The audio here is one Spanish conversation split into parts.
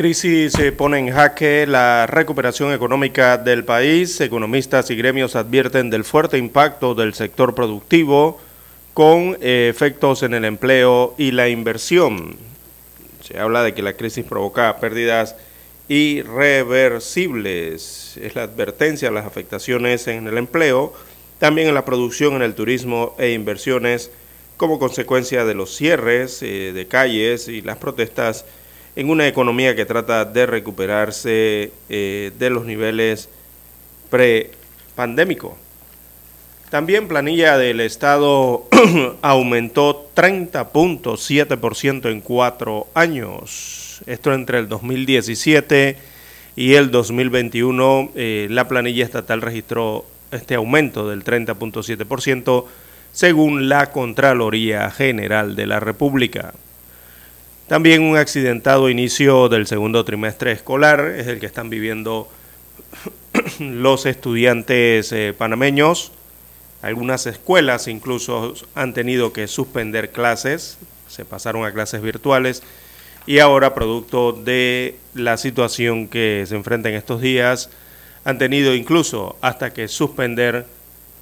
Crisis se pone en jaque la recuperación económica del país. Economistas y gremios advierten del fuerte impacto del sector productivo con eh, efectos en el empleo y la inversión. Se habla de que la crisis provoca pérdidas irreversibles. Es la advertencia de las afectaciones en el empleo, también en la producción, en el turismo e inversiones como consecuencia de los cierres eh, de calles y las protestas en una economía que trata de recuperarse eh, de los niveles pre-pandémicos. También planilla del Estado aumentó 30.7% en cuatro años. Esto entre el 2017 y el 2021. Eh, la planilla estatal registró este aumento del 30.7% según la Contraloría General de la República. También un accidentado inicio del segundo trimestre escolar es el que están viviendo los estudiantes eh, panameños. Algunas escuelas incluso han tenido que suspender clases, se pasaron a clases virtuales y ahora producto de la situación que se enfrenta en estos días, han tenido incluso hasta que suspender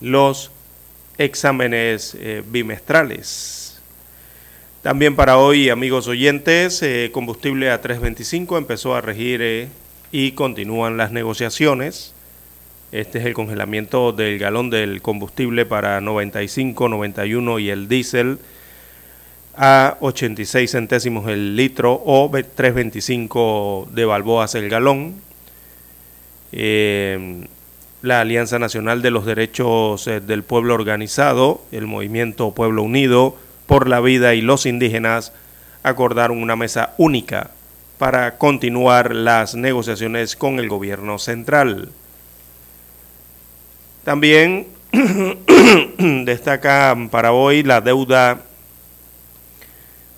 los exámenes eh, bimestrales. También para hoy, amigos oyentes, eh, combustible a 3.25 empezó a regir eh, y continúan las negociaciones. Este es el congelamiento del galón del combustible para 95, 91 y el diésel a 86 centésimos el litro o 3.25 de balboas el galón. Eh, la Alianza Nacional de los Derechos del Pueblo Organizado, el Movimiento Pueblo Unido, por la vida y los indígenas acordaron una mesa única para continuar las negociaciones con el gobierno central. También destaca para hoy la deuda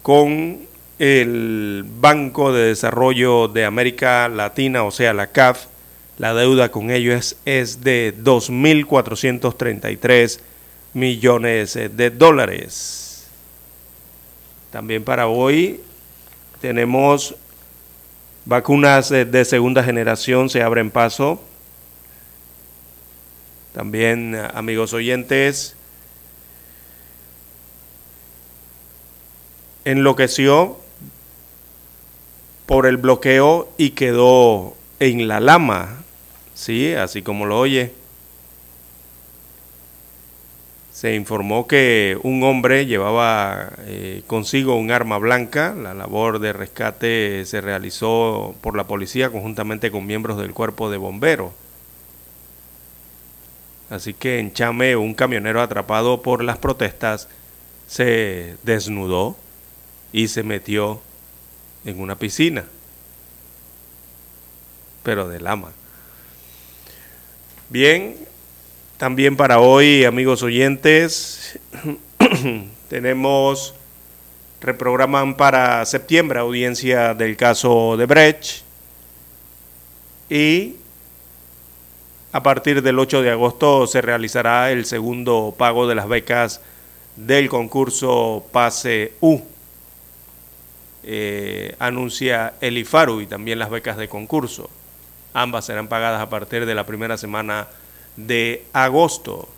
con el Banco de Desarrollo de América Latina, o sea, la CAF. La deuda con ellos es, es de 2.433 millones de dólares. También para hoy tenemos vacunas de segunda generación, se abren paso. También, amigos oyentes, enloqueció por el bloqueo y quedó en la lama, sí, así como lo oye. Se informó que un hombre llevaba eh, consigo un arma blanca. La labor de rescate se realizó por la policía conjuntamente con miembros del cuerpo de bomberos. Así que en Chame, un camionero atrapado por las protestas se desnudó y se metió en una piscina, pero de lama. Bien, también para hoy, amigos oyentes, tenemos, reprograman para septiembre audiencia del caso de Brecht y a partir del 8 de agosto se realizará el segundo pago de las becas del concurso Pase U. eh, anuncia el IFARU y también las becas de concurso. Ambas serán pagadas a partir de la primera semana de agosto.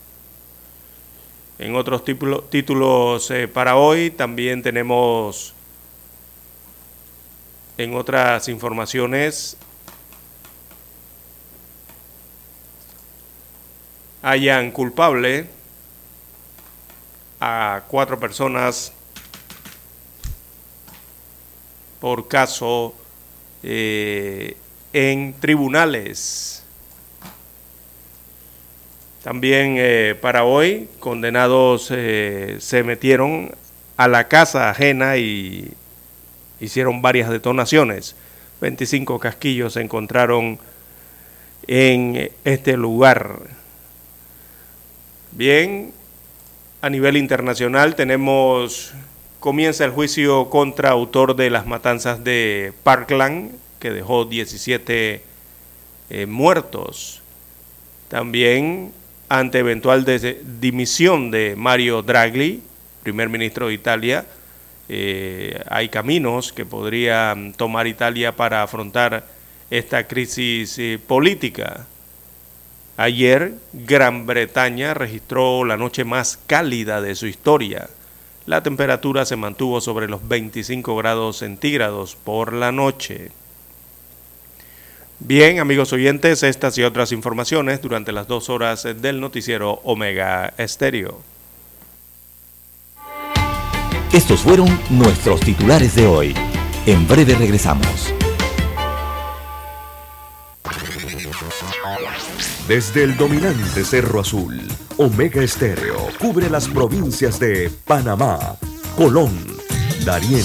En otros títulos eh, para hoy también tenemos en otras informaciones hayan culpable a cuatro personas por caso eh, en tribunales. También eh, para hoy, condenados eh, se metieron a la casa ajena y hicieron varias detonaciones. 25 casquillos se encontraron en este lugar. Bien, a nivel internacional tenemos, comienza el juicio contra autor de las matanzas de Parkland, que dejó 17 eh, muertos. También ante eventual dimisión de Mario Draghi, primer ministro de Italia, eh, hay caminos que podría tomar Italia para afrontar esta crisis eh, política. Ayer, Gran Bretaña registró la noche más cálida de su historia. La temperatura se mantuvo sobre los 25 grados centígrados por la noche. Bien, amigos oyentes, estas y otras informaciones durante las dos horas del noticiero Omega Estéreo. Estos fueron nuestros titulares de hoy. En breve regresamos. Desde el dominante Cerro Azul, Omega Estéreo cubre las provincias de Panamá, Colón, Darién,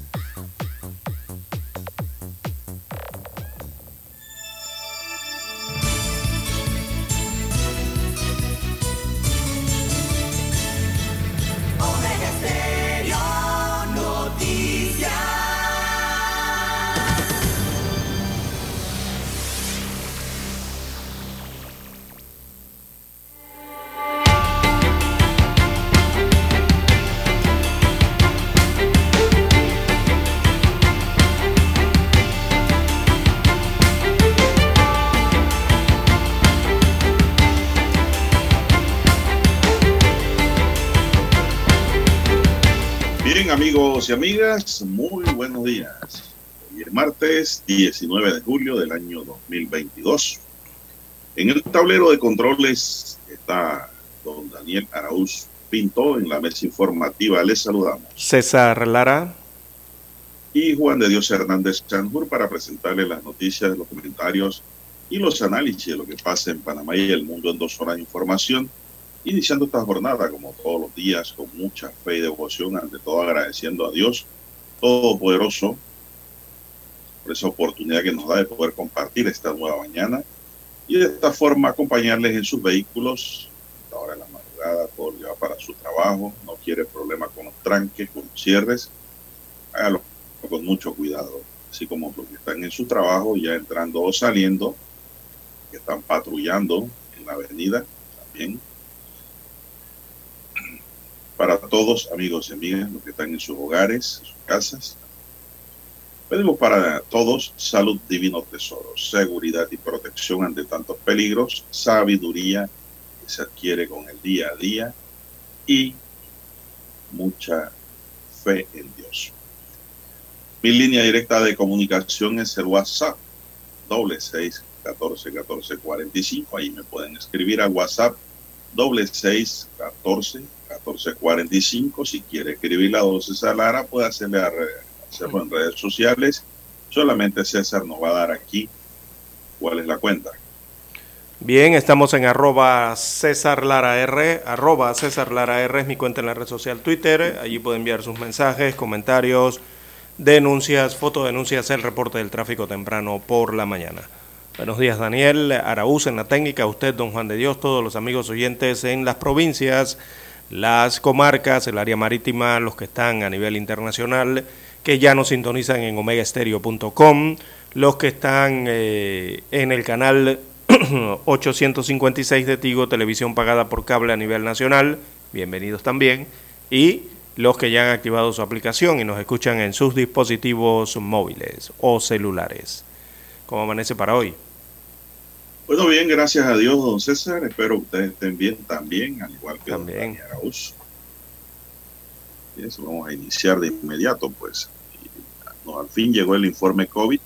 Amigos y amigas, muy buenos días. Hoy es martes 19 de julio del año 2022. En el tablero de controles está don Daniel Araúz Pinto. En la mesa informativa les saludamos. César Lara. Y Juan de Dios Hernández Chanjur para presentarle las noticias, los comentarios y los análisis de lo que pasa en Panamá y el mundo en dos horas de información iniciando esta jornada como todos los días con mucha fe y devoción, ante todo agradeciendo a Dios Todopoderoso por esa oportunidad que nos da de poder compartir esta nueva mañana y de esta forma acompañarles en sus vehículos, a hora de la madrugada, por llevar para su trabajo, no quiere problemas con los tranques, con los cierres, hágalo con mucho cuidado, así como los que están en su trabajo, ya entrando o saliendo, que están patrullando en la avenida, también para todos, amigos y amigas, los que están en sus hogares, en sus casas. Pedimos para todos salud, divino tesoro, seguridad y protección ante tantos peligros, sabiduría que se adquiere con el día a día y mucha fe en Dios. Mi línea directa de comunicación es el WhatsApp, doble seis catorce catorce cuarenta y cinco. Ahí me pueden escribir a WhatsApp doble seis catorce catorce cuarenta y cinco. Si quiere escribir a don César Lara, puede hacerle hacerlo en redes sociales. Solamente César nos va a dar aquí cuál es la cuenta. Bien, estamos en arroba César Lara R, arroba César Lara R es mi cuenta en la red social Twitter, allí puede enviar sus mensajes, comentarios, denuncias, fotodenuncias, el reporte del tráfico temprano por la mañana. Buenos días Daniel, Araúz en la técnica, usted don Juan de Dios, todos los amigos oyentes en las provincias, las comarcas, el área marítima, los que están a nivel internacional, que ya nos sintonizan en omegaestereo.com, los que están eh, en el canal 856 de Tigo, televisión pagada por cable a nivel nacional, bienvenidos también, y los que ya han activado su aplicación y nos escuchan en sus dispositivos móviles o celulares. ¿Cómo amanece para hoy? Bueno, bien, gracias a Dios, don César. Espero ustedes estén bien también, al igual que también. don Bien, vamos a iniciar de inmediato, pues. No, al fin llegó el informe COVID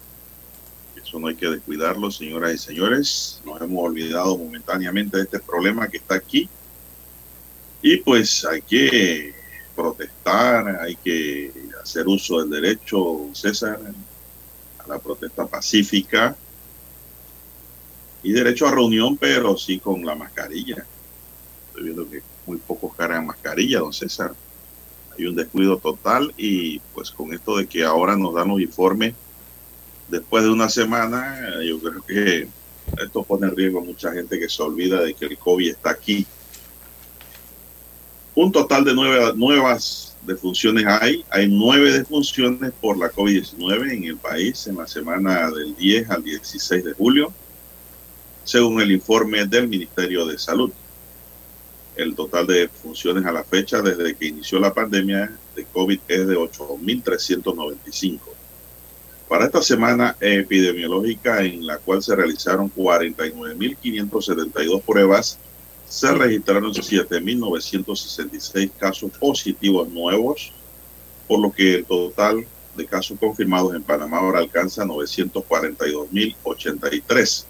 no hay que descuidarlo, señoras y señores. Nos hemos olvidado momentáneamente de este problema que está aquí. Y pues hay que protestar, hay que hacer uso del derecho, César, la protesta pacífica y derecho a reunión, pero sí con la mascarilla. Estoy viendo que muy pocos cargan mascarilla, don César. Hay un descuido total y pues con esto de que ahora nos dan los informes después de una semana, yo creo que esto pone en riesgo a mucha gente que se olvida de que el COVID está aquí. Un total de nueve nuevas defunciones hay. Hay nueve defunciones por la COVID-19 en el país en la semana del 10 al 16 de julio, según el informe del Ministerio de Salud. El total de defunciones a la fecha desde que inició la pandemia de COVID es de 8.395 para esta semana epidemiológica en la cual se realizaron 49.572 pruebas, se registraron 7.966 casos positivos nuevos, por lo que el total de casos confirmados en Panamá ahora alcanza 942.083.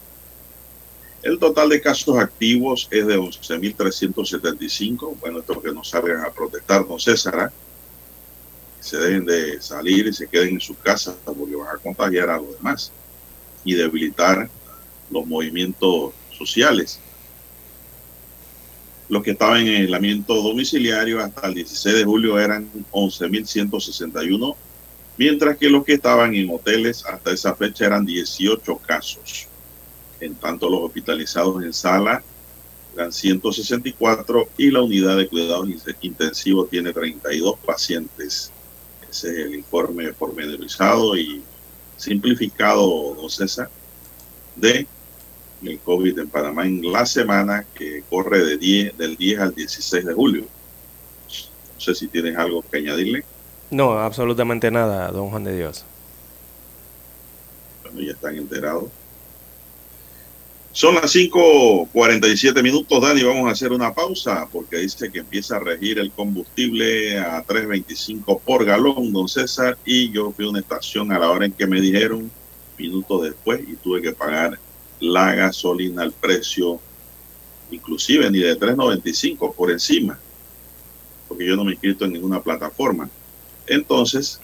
El total de casos activos es de 11.375. Bueno, esto que nos salgan a protestar, don César. ¿ah? se dejen de salir y se queden en sus casas porque van a contagiar a los demás y debilitar los movimientos sociales. Los que estaban en aislamiento domiciliario hasta el 16 de julio eran 11.161, mientras que los que estaban en hoteles hasta esa fecha eran 18 casos. En tanto, los hospitalizados en sala eran 164 y la unidad de cuidados intensivos tiene 32 pacientes el informe pormenorizado y simplificado, don César, de el COVID en Panamá en la semana que corre de 10, del 10 al 16 de julio. No sé si tienes algo que añadirle. No, absolutamente nada, don Juan de Dios. Bueno, ya están enterados. Son las 5:47 minutos, Dani. Vamos a hacer una pausa porque dice que empieza a regir el combustible a 3.25 por galón, don César. Y yo fui a una estación a la hora en que me dijeron, minutos después, y tuve que pagar la gasolina al precio, inclusive ni de 3.95 por encima, porque yo no me he inscrito en ninguna plataforma. Entonces,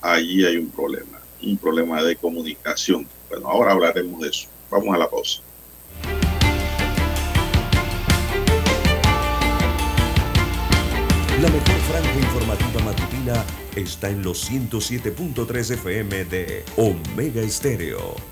allí hay un problema, un problema de comunicación. Bueno, ahora hablaremos de eso. Vamos a la pausa. La mejor franja informativa matutina está en los 107.3 FM de Omega Estéreo.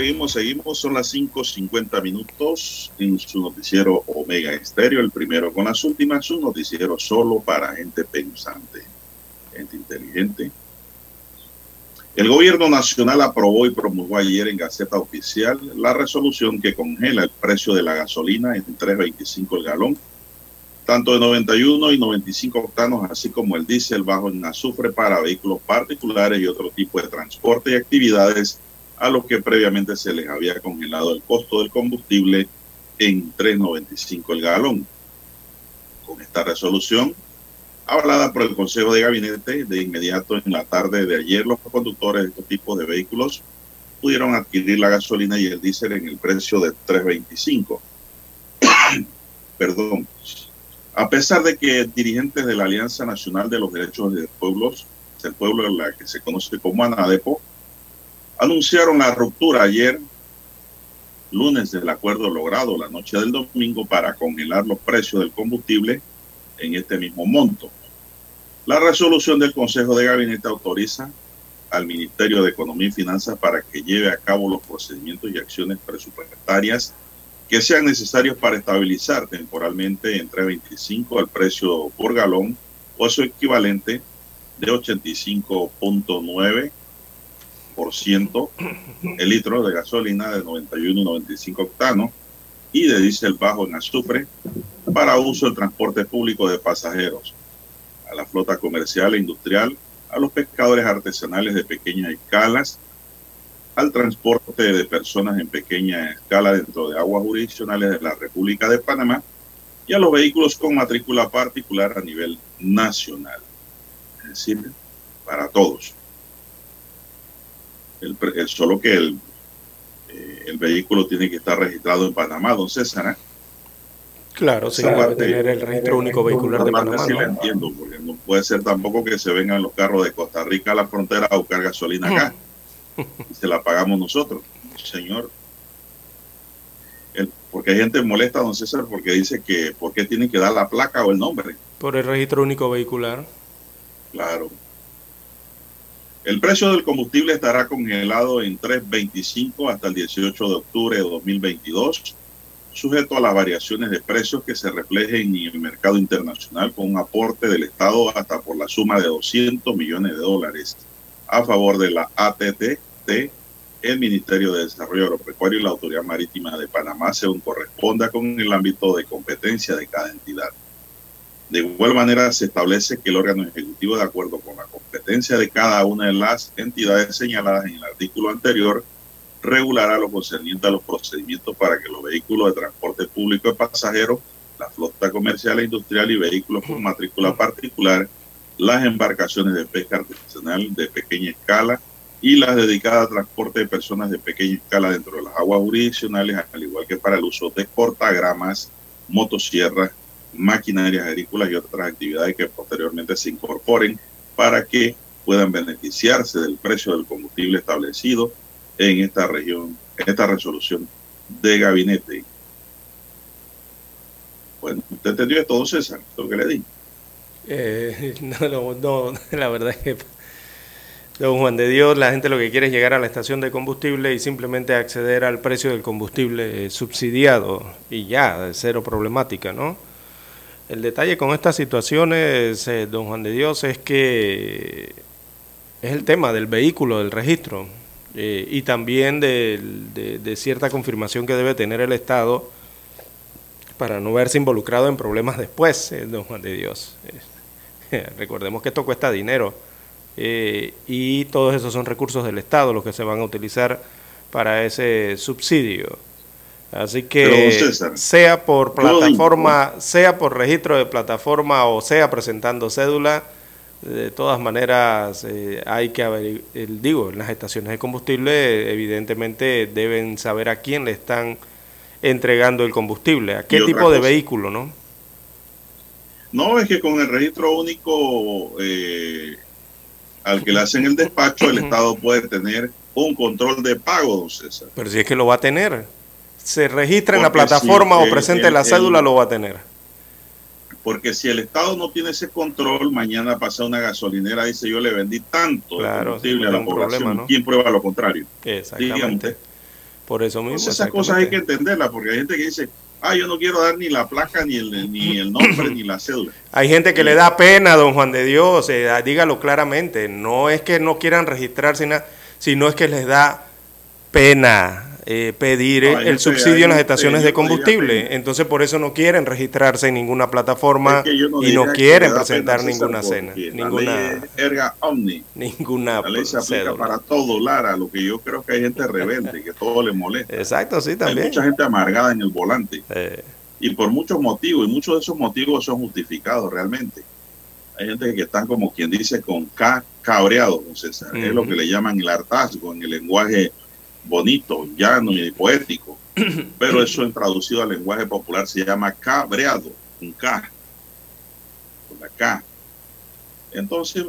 Seguimos, seguimos. Son las 5.50 minutos en su noticiero Omega Estéreo, el primero con las últimas, un noticiero solo para gente pensante, gente inteligente. El gobierno nacional aprobó y promulgó ayer en Gaceta Oficial la resolución que congela el precio de la gasolina en 3.25 el galón, tanto de 91 y 95 octanos, así como el diésel bajo en azufre para vehículos particulares y otro tipo de transporte y actividades a los que previamente se les había congelado el costo del combustible en 3.95 el galón. Con esta resolución, hablada por el Consejo de Gabinete, de inmediato en la tarde de ayer, los conductores de estos tipos de vehículos pudieron adquirir la gasolina y el diésel en el precio de 3.25. Perdón. A pesar de que dirigentes de la Alianza Nacional de los Derechos de Pueblos, el pueblo en la que se conoce como ANADEPO, anunciaron la ruptura ayer, lunes, del acuerdo logrado la noche del domingo para congelar los precios del combustible en este mismo monto. La resolución del Consejo de Gabinete autoriza al Ministerio de Economía y Finanzas para que lleve a cabo los procedimientos y acciones presupuestarias que sean necesarios para estabilizar temporalmente entre 25 el precio por galón o su equivalente de 85.9 el litro de gasolina de 91 y 95 octanos y de diésel bajo en azufre para uso en transporte público de pasajeros, a la flota comercial e industrial, a los pescadores artesanales de pequeñas escalas, al transporte de personas en pequeña escala dentro de aguas jurisdiccionales de la República de Panamá y a los vehículos con matrícula particular a nivel nacional. Es decir, para todos. El, el, solo que el, eh, el, vehículo tiene que estar registrado en Panamá, don César. ¿eh? Claro, sí, debe tener el registro único vehicular de Panamá. Sí, ¿no? la entiendo, porque no puede ser tampoco que se vengan los carros de Costa Rica a la frontera a buscar gasolina acá. y se la pagamos nosotros, señor. El, porque hay gente molesta, don César, porque dice que ¿por qué tienen que dar la placa o el nombre? Por el registro único vehicular. Claro. El precio del combustible estará congelado en 3.25 hasta el 18 de octubre de 2022, sujeto a las variaciones de precios que se reflejen en el mercado internacional con un aporte del Estado hasta por la suma de 200 millones de dólares a favor de la ATT, el Ministerio de Desarrollo Agropecuario y la Autoridad Marítima de Panamá, según corresponda con el ámbito de competencia de cada entidad. De igual manera, se establece que el órgano ejecutivo, de acuerdo con la competencia de cada una de las entidades señaladas en el artículo anterior, regulará lo concerniente a los procedimientos para que los vehículos de transporte público de pasajeros, la flota comercial e industrial y vehículos con matrícula particular, las embarcaciones de pesca artesanal de pequeña escala y las dedicadas a transporte de personas de pequeña escala dentro de las aguas jurisdiccionales, al igual que para el uso de portagramas, motosierras, maquinarias agrícolas y otras actividades que posteriormente se incorporen para que puedan beneficiarse del precio del combustible establecido en esta región, en esta resolución de gabinete. Bueno, ¿usted entendió todo, César? Lo que le di. Eh, no, no, no, la verdad es que, don Juan de Dios, la gente lo que quiere es llegar a la estación de combustible y simplemente acceder al precio del combustible subsidiado y ya, cero problemática, ¿no? El detalle con estas situaciones, eh, don Juan de Dios, es que es el tema del vehículo, del registro, eh, y también de, de cierta confirmación que debe tener el Estado para no verse involucrado en problemas después, eh, don Juan de Dios. Recordemos que esto cuesta dinero eh, y todos esos son recursos del Estado los que se van a utilizar para ese subsidio. Así que César, sea por plataforma, sea por registro de plataforma o sea presentando cédula, de todas maneras eh, hay que averiguar, digo, en las estaciones de combustible evidentemente deben saber a quién le están entregando el combustible, a qué tipo de vehículo, ¿no? No, es que con el registro único eh, al que le hacen el despacho, el Estado puede tener un control de pago, don César. Pero si es que lo va a tener. Se registra en la plataforma si o presente el- la cédula, el- lo va a tener. Porque si el Estado no tiene ese control, mañana pasa una gasolinera y dice yo le vendí tanto Claro, combustible sí, a la un población. problema, ¿no? ¿Quién prueba lo contrario? Exactamente. Por eso mismo. Entonces esas cosas hay que entenderlas, porque hay gente que dice, ah, yo no quiero dar ni la placa, ni el, ni el nombre, ni la cédula. Hay gente que le da pena, don Juan de Dios, eh, ah, dígalo claramente. No es que no quieran registrarse, sino es que les da pena eh, pedir No, hay el subsidio hay en las estaciones de combustible. Entonces por eso no quieren registrarse en ninguna plataforma Es que yo no y no quieren presentar ninguna cena, ninguna, erga omni. ninguna La ley se aplica cédula. para todo, Lara. Lo que yo creo que hay gente rebelde, que todo le molesta. Exacto, sí, Hay también. mucha gente amargada en el volante. Eh, Y por muchos motivos, y muchos de esos motivos son justificados realmente. Hay gente que están como quien dice con K César. Es lo que le llaman el hartazgo en el lenguaje bonito, llano y poético. Pero eso en traducido al lenguaje popular se llama cabreado, con K, con la K. Entonces,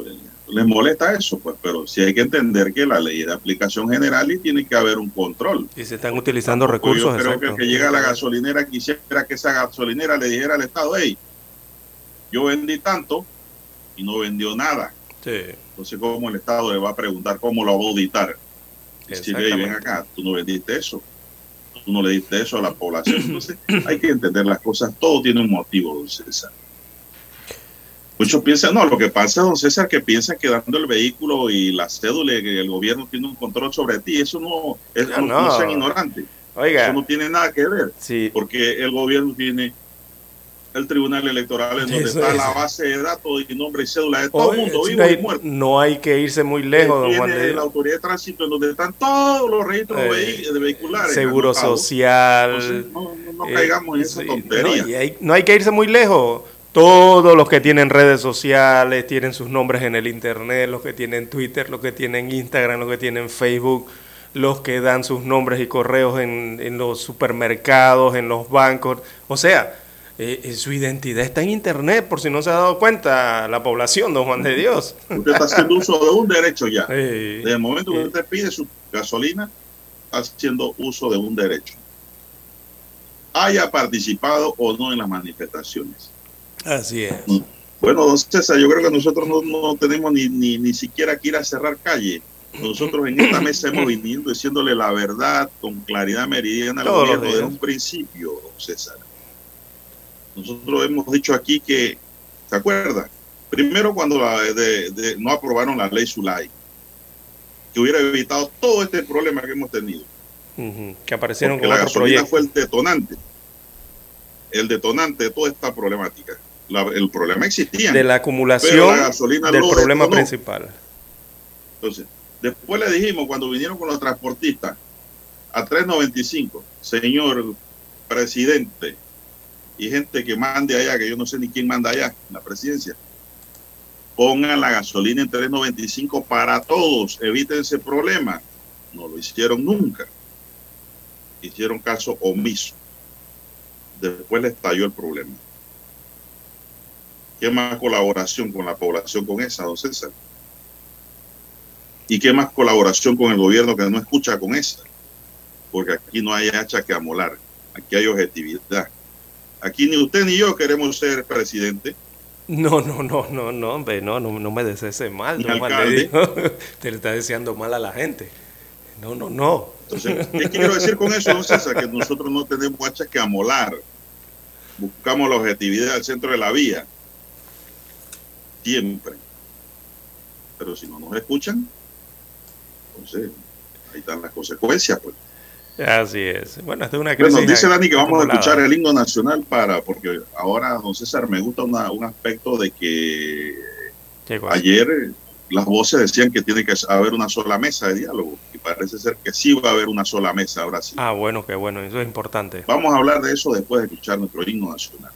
les molesta eso, pues, pero sí hay que entender que la ley es de aplicación general y tiene que haber un control. y se están utilizando recursos. Yo creo exacto. que el que llega a la gasolinera quisiera que esa gasolinera le dijera al Estado, hey, yo vendí tanto y no vendió nada. Sí. Entonces, ¿cómo el Estado le va a preguntar cómo lo va a auditar? Decir, hey, ven acá, tú no vendiste eso. Tú no le diste eso a la población. Entonces, hay que entender las cosas. Todo tiene un motivo, don César. Muchos piensan, no, lo que pasa, don César, que piensan que dando el vehículo y la cédula, que el gobierno tiene un control sobre ti. Eso no, es, Ya no, no. no sean ignorantes. Oiga, Eso no tiene nada que ver sí, porque el gobierno tiene el tribunal electoral en donde Eso está es. la base de datos y nombre y cédula de todo el mundo, vivo no, y hay, muerto. no hay que irse muy lejos, don Juan de la autoridad de tránsito en donde están todos los registros Eh, de vehiculares. Seguro social. Entonces, no, no- no eh, caigamos en esa tontería. No, y hay, no hay que irse muy lejos. Todos los que tienen redes sociales tienen sus nombres en el internet, los que tienen Twitter, los que tienen Instagram, los que tienen Facebook, los que dan sus nombres y correos en, en los supermercados, en los bancos. O sea, eh, su identidad está en internet, por si no se ha dado cuenta la población, don Juan de Dios. Usted está haciendo uso de un derecho ya. Eh, Desde el momento que eh, usted pide su gasolina, está haciendo uso de un derecho. Haya participado o no en las manifestaciones. así es. Bueno, don César, yo creo que nosotros no, no tenemos ni, ni, ni siquiera que ir a cerrar calle. Nosotros en esta mesa hemos venido diciéndole la verdad con claridad meridiana al gobierno desde un principio, don César. Nosotros hemos dicho aquí que, ¿se acuerda? Primero cuando la- de- de- no aprobaron la ley Zulay, que hubiera evitado todo este problema que hemos tenido. Que aparecieron Porque con la gasolina proyecto. fue el detonante. El detonante de toda esta problemática. La- el problema existía. De la acumulación la gasolina del problema detonó. principal. Entonces, después le dijimos cuando vinieron con los transportistas, a 3.95. Señor presidente y gente que mande allá, que yo no sé ni quién manda allá en la presidencia, pongan la gasolina en 3.95 para todos, eviten ese problema. No lo hicieron nunca. Hicieron caso omiso. Después les estalló el problema. ¿Qué más colaboración con la población con esa, don César? ¿Y qué más colaboración con el gobierno que no escucha con esa? Porque aquí no hay hacha que amolar, aquí hay objetividad. Aquí ni usted ni yo queremos ser presidente. No, no, no, no, no, hombre, no, no, no me desees mal. No, mal. Te le está deseando mal a la gente. No, no, no. Entonces, ¿qué quiero decir con eso, don César? Que nosotros no tenemos hacha que amolar. Buscamos la objetividad al centro de la vía. Siempre. Pero si no nos escuchan, entonces ahí están las consecuencias. Pues. Así es. Bueno, es una crisis. Bueno, dice Dani que vamos a escuchar el himno nacional para, porque ahora, don César, me gusta una- un aspecto de que ayer las voces decían que tiene que haber una sola mesa de diálogo y parece ser que sí va a haber una sola mesa ahora sí. Ah, bueno, qué bueno, eso es importante. Vamos a hablar de eso después de escuchar nuestro himno nacional.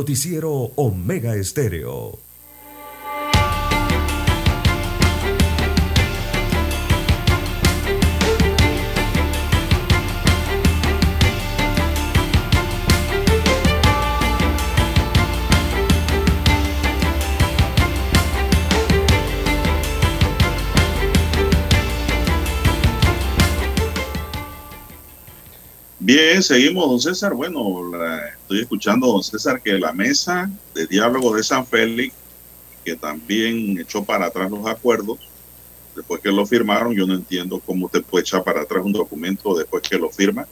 Noticiero Omega Estéreo. Bien, seguimos, don César. Bueno, estoy escuchando, don César, que la mesa de diálogo de San Félix, que también echó para atrás los acuerdos, después que lo firmaron, yo no entiendo cómo usted puede echar para atrás un documento después que lo firma.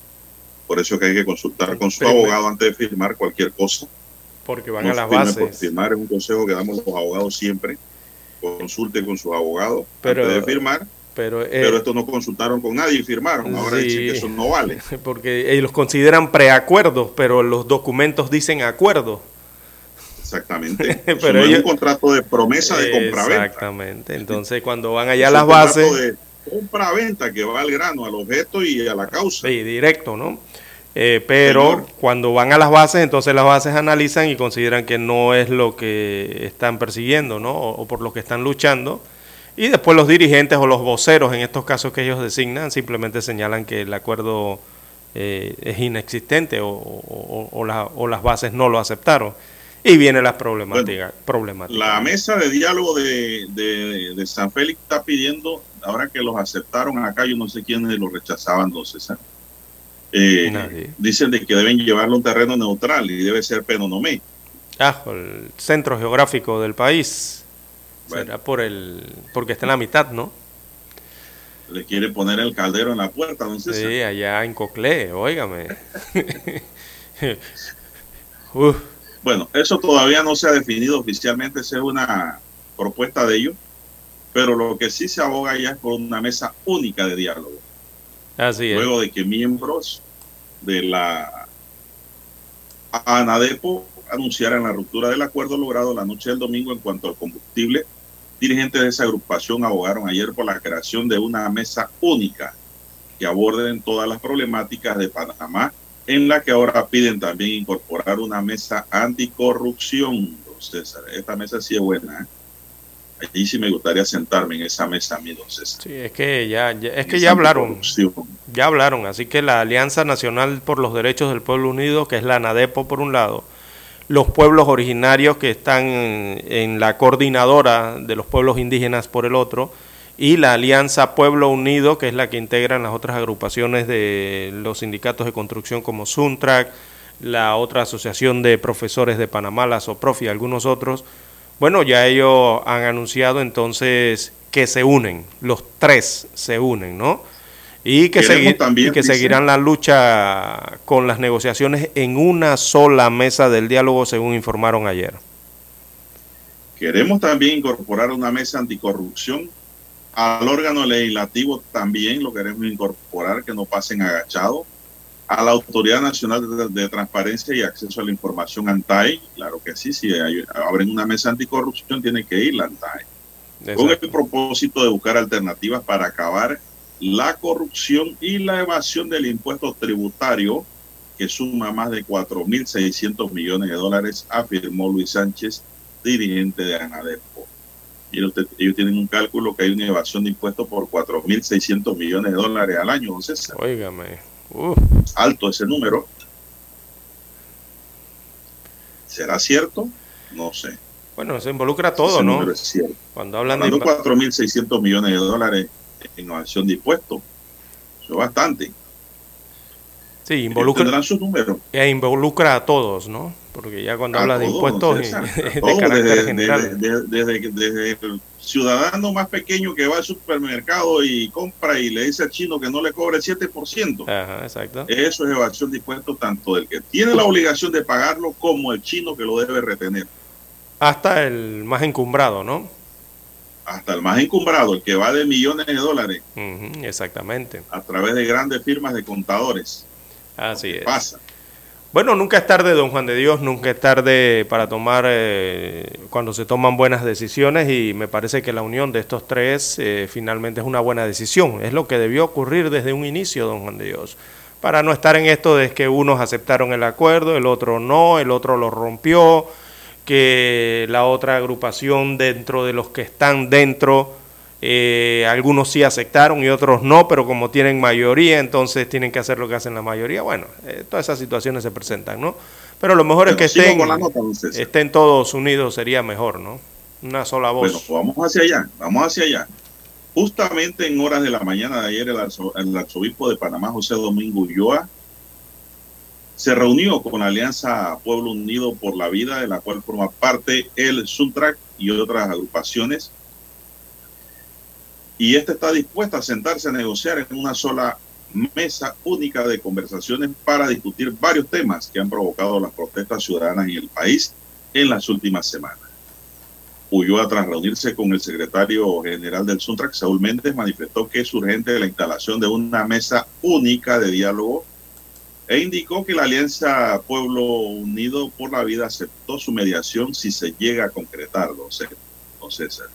Por eso que hay que consultar con su Primero. abogado antes de firmar cualquier cosa. Porque van No a las bases. firmar es un consejo que damos los abogados siempre. Consulte con sus abogados Pero- antes de firmar. Pero, eh, Pero estos no consultaron con nadie y firmaron. Ahora Sí. dicen que eso no vale. porque ellos consideran preacuerdos, pero los documentos dicen acuerdo. Exactamente. Pero no es ellos- un contrato de promesa de compraventa. Exactamente. Entonces, cuando van allá a Es las un contrato bases, de compra-venta que va al grano, al objeto y a la causa. sí, directo, ¿no? Eh, pero Señor. cuando van a las bases, entonces las bases analizan y consideran que no es lo que están persiguiendo, ¿no? O, o por lo que están luchando. Y después los dirigentes o los voceros, en estos casos que ellos designan, simplemente señalan que el acuerdo eh, es inexistente o, o- o la- o las bases no lo aceptaron. Y viene la problemática. problemática. La mesa de diálogo de, de- de San Félix está pidiendo, ahora que los aceptaron acá, yo no sé quiénes los rechazaban, César. Eh, Nadie. dicen de que deben llevarlo a un terreno neutral y debe ser Penonomé. Ah, el centro geográfico del país. Bueno. Será por el, porque está en la mitad, ¿no? Le quiere poner el caldero en la puerta, don César. Sí, allá en Coclé, óigame. Uf, Bueno, eso todavía no se ha definido oficialmente, esa es una propuesta de ellos, pero lo que sí se aboga ya es por una mesa única de diálogo. así es. luego de que miembros de la ANADEPO anunciaran la ruptura del acuerdo logrado la noche del domingo en cuanto al combustible. Dirigentes de esa agrupación abogaron ayer por la creación de una mesa única que aborden todas las problemáticas de Panamá, en la que ahora piden también incorporar una mesa anticorrupción. don César, esta mesa sí es buena. ¿eh? Allí sí me gustaría sentarme en esa mesa, mí, don César. Sí, es que ya, ya- es que ya hablaron, ya hablaron, así que la Alianza Nacional por los Derechos del Pueblo Unido, que es la ANADEPO por un lado, los pueblos originarios que están en, la coordinadora de los pueblos indígenas por el otro, y la Alianza Pueblo Unido, que es la que integran las otras agrupaciones de los sindicatos de construcción como Suntrack, la otra asociación de profesores de Panamá, la SOPROF y algunos otros. Bueno, ya ellos han anunciado entonces que se unen, los tres se unen, ¿no? Y que, también, y seguirán la lucha con las negociaciones en una sola mesa del diálogo, según informaron ayer. Queremos también incorporar una mesa anticorrupción. Al órgano legislativo también lo queremos incorporar, que no pasen agachados. A la Autoridad Nacional de, de Transparencia y Acceso a la Información, ANTAI, claro que sí, si hay- abren una mesa anticorrupción, tiene que ir la ANTAI. Con el propósito de buscar alternativas para acabar la corrupción y la evasión del impuesto tributario, que suma más de 4.600 millones de dólares, afirmó Luis Sánchez, dirigente de ANADEPO. Mire usted, ellos tienen un cálculo que hay una evasión de impuestos por 4.600 millones de dólares al año, don César. Óigame. Alto ese número. ¿Será cierto? No sé. Bueno, se involucra todo, Ese ¿no? número es cierto. Cuando hablan de... Hablando inva- 4.600 millones de dólares en evasión de impuestos. Eso es bastante. Sí, involucra, Tendrán sus números. e involucra a todos, ¿no? Porque ya cuando A hablas de todos, impuestos de todos, carácter desde, general. desde- desde- desde el ciudadano más pequeño que va al supermercado y compra y le dice al chino que no le cobre 7%. Ajá, exacto. Eso es evasión de impuestos tanto del que tiene la obligación de pagarlo como el chino que lo debe retener. Hasta el más encumbrado, ¿no? Hasta el más encumbrado, el que va de millones de dólares exactamente. a través de grandes firmas de contadores. Así es. Pasa. Bueno, nunca es tarde, don Juan de Dios, nunca es tarde para tomar, eh, cuando se toman buenas decisiones y me parece que la unión de estos tres eh, finalmente es una buena decisión. Es lo que debió ocurrir desde un inicio, don Juan de Dios. Para no estar en esto de que unos aceptaron el acuerdo, el otro no, el otro lo rompió, que la otra agrupación dentro de los que están dentro, eh, algunos sí aceptaron y otros no, pero como tienen mayoría, entonces tienen que hacer lo que hacen la mayoría. Bueno, eh, todas esas situaciones se presentan, ¿no? Pero lo mejor es que estén, nota, todos unidos, sería mejor, ¿no? Una sola voz. Bueno, vamos hacia allá, vamos hacia allá. Justamente en horas de la mañana de ayer, el, arzo- el arzobispo de Panamá, José Domingo Ulloa, se reunió con la Alianza Pueblo Unido por la Vida, de la cual forma parte el Suntrack y otras agrupaciones. Y esta está dispuesta a sentarse a negociar en una sola mesa única de conversaciones para discutir varios temas que han provocado las protestas ciudadanas en el país en las últimas semanas. Ulloa, tras reunirse con el secretario general del Suntrac, Saúl Méndez, manifestó que es urgente la instalación de una mesa única de diálogo e indicó que la Alianza Pueblo Unido por la Vida aceptó su mediación si se llega a concretar, don César.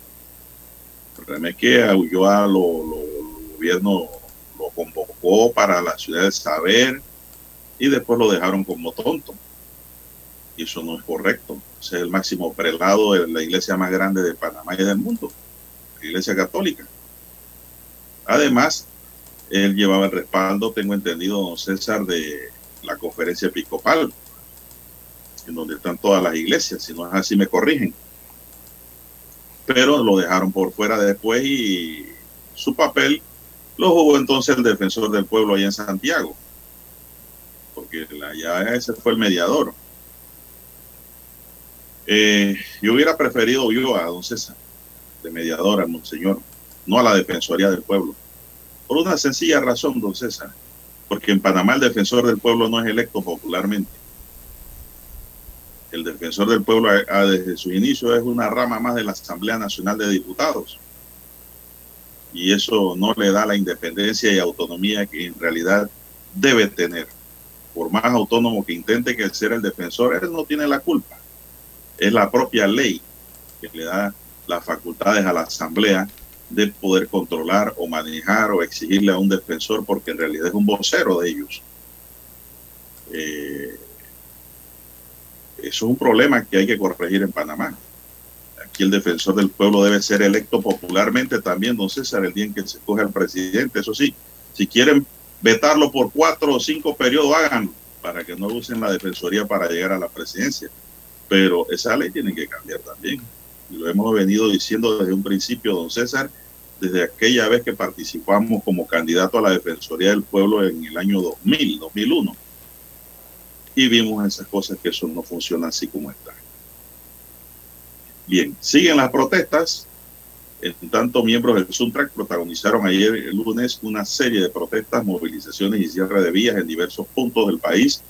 El problema es que a Ulloa lo, lo, gobierno lo convocó para la ciudad de Saber y después lo dejaron como tonto. Y eso no es correcto. Ese es el máximo prelado de la iglesia más grande de Panamá y del mundo, la iglesia católica. Además, él llevaba el respaldo, tengo entendido, don César, de la conferencia episcopal, en donde están todas las iglesias, si no es así me corrigen. Pero lo dejaron por fuera después y su papel lo jugó entonces el defensor del pueblo allá en Santiago, porque allá ese fue el mediador. Eh, yo hubiera preferido yo a don César, de mediador, al monseñor, no a la Defensoría del Pueblo. Por una sencilla razón, don César, porque en Panamá el defensor del pueblo no es electo popularmente. El defensor del pueblo desde su inicio es una rama más de la Asamblea Nacional de Diputados. Y eso no le da la independencia y autonomía que en realidad debe tener. Por más autónomo que intente que ser el defensor, él no tiene la culpa. Es la propia ley que le da las facultades a la Asamblea de poder controlar o manejar o exigirle a un defensor porque en realidad es un vocero de ellos. Eh, eso es un problema que hay que corregir en Panamá. Aquí el defensor del pueblo debe ser electo popularmente también, don César, el día en que se escoge al presidente. Eso sí, si quieren vetarlo por cuatro o cinco periodos, háganlo para que no usen la defensoría para llegar a la presidencia. Pero esa ley tiene que cambiar también. Y lo hemos venido diciendo desde un principio, don César, desde aquella vez que participamos como candidato a la Defensoría del Pueblo en el año 2000, 2001. Y vimos esas cosas que eso no funciona así como está. Bien, siguen las protestas. En tanto, miembros del Suntrack protagonizaron ayer, el lunes, una serie de protestas, movilizaciones y cierre de vías en diversos puntos del país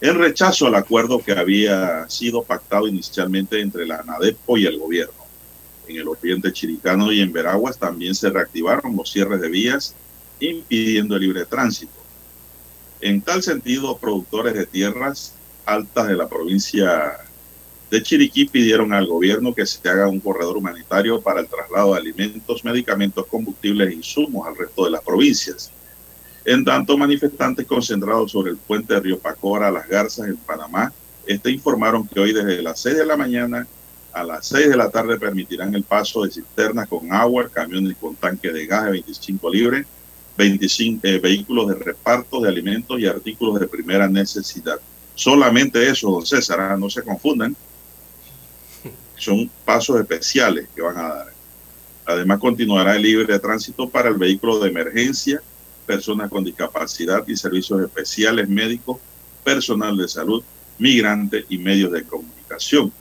en rechazo al acuerdo que había sido pactado inicialmente entre la ANADEPO y el gobierno. En el oriente chiricano y en Veraguas también se reactivaron los cierres de vías, impidiendo el libre tránsito. En tal sentido, productores de tierras altas de la provincia de Chiriquí pidieron al gobierno que se haga un corredor humanitario para el traslado de alimentos, medicamentos, combustibles e insumos al resto de las provincias. En tanto, manifestantes concentrados sobre el puente de Río Pacora, Las Garzas, en Panamá, este informaron que hoy desde las 6 de la mañana a las 6 de la tarde permitirán el paso de cisternas con agua, camiones con tanque de gas de 25 libres, 25 eh, vehículos de reparto de alimentos y artículos de primera necesidad. Solamente eso, don César, ¿ah? no se confundan. Son pasos especiales que van a dar. Además, continuará el libre tránsito para el vehículo de emergencia, personas con discapacidad y servicios especiales médicos, personal de salud, migrantes y medios de comunicación.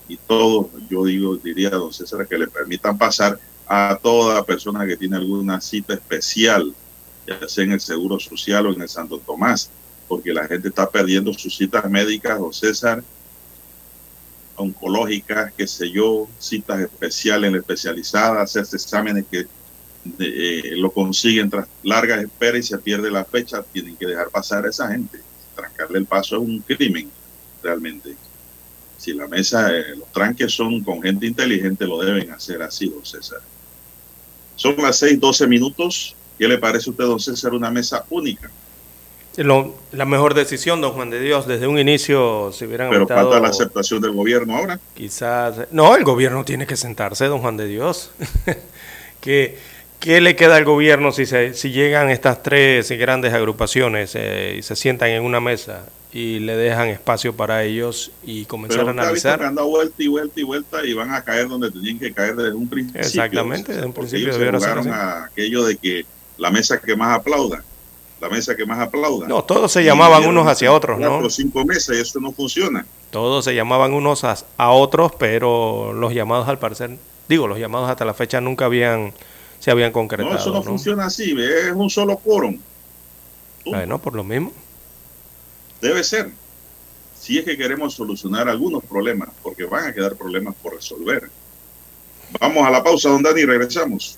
Y todo, yo digo, diría a don César, que le permitan pasar a toda persona que tiene alguna cita especial, ya sea en el Seguro Social o en el Santo Tomás, porque la gente está perdiendo sus citas médicas, don César, oncológicas, qué sé yo, citas especiales, especializadas, hacerse exámenes que eh, lo consiguen tras largas esperas y se pierde la fecha, tienen que dejar pasar a esa gente. Trancarle el paso es un crimen, realmente. Si la mesa, eh, los tranques son con gente inteligente, lo deben hacer así, don César. Son las 6, 12 minutos. ¿Qué le parece a usted, don César, una mesa única? Lo, la mejor decisión, don Juan de Dios, desde un inicio se hubieran Pero aumentado- falta la aceptación del gobierno ahora. Quizás. No, el gobierno tiene que sentarse, don Juan de Dios. ¿Qué, qué le queda al gobierno si, se, si llegan estas tres grandes agrupaciones eh, y se sientan en una mesa y le dejan espacio para ellos y comenzar Pero a analizar? que han dado vuelta y vuelta y vuelta y van a caer donde tenían que caer desde un principio. Exactamente, desde un principio ellos se jugaron a aquello de que la mesa que más aplauda, la mesa que más aplauda. No, todos se llamaban unos hacia otros, cuatro ¿no? o cinco mesas y eso no funciona. Todos se llamaban unos a, a otros, pero los llamados al parecer, digo, los llamados hasta la fecha nunca habían se habían concretado. No, eso no, ¿no? funciona así, es un solo quórum. Bueno, por lo mismo. Debe ser. Si es que queremos solucionar algunos problemas, porque van a quedar problemas por resolver. Vamos a la pausa, don Dani, regresamos.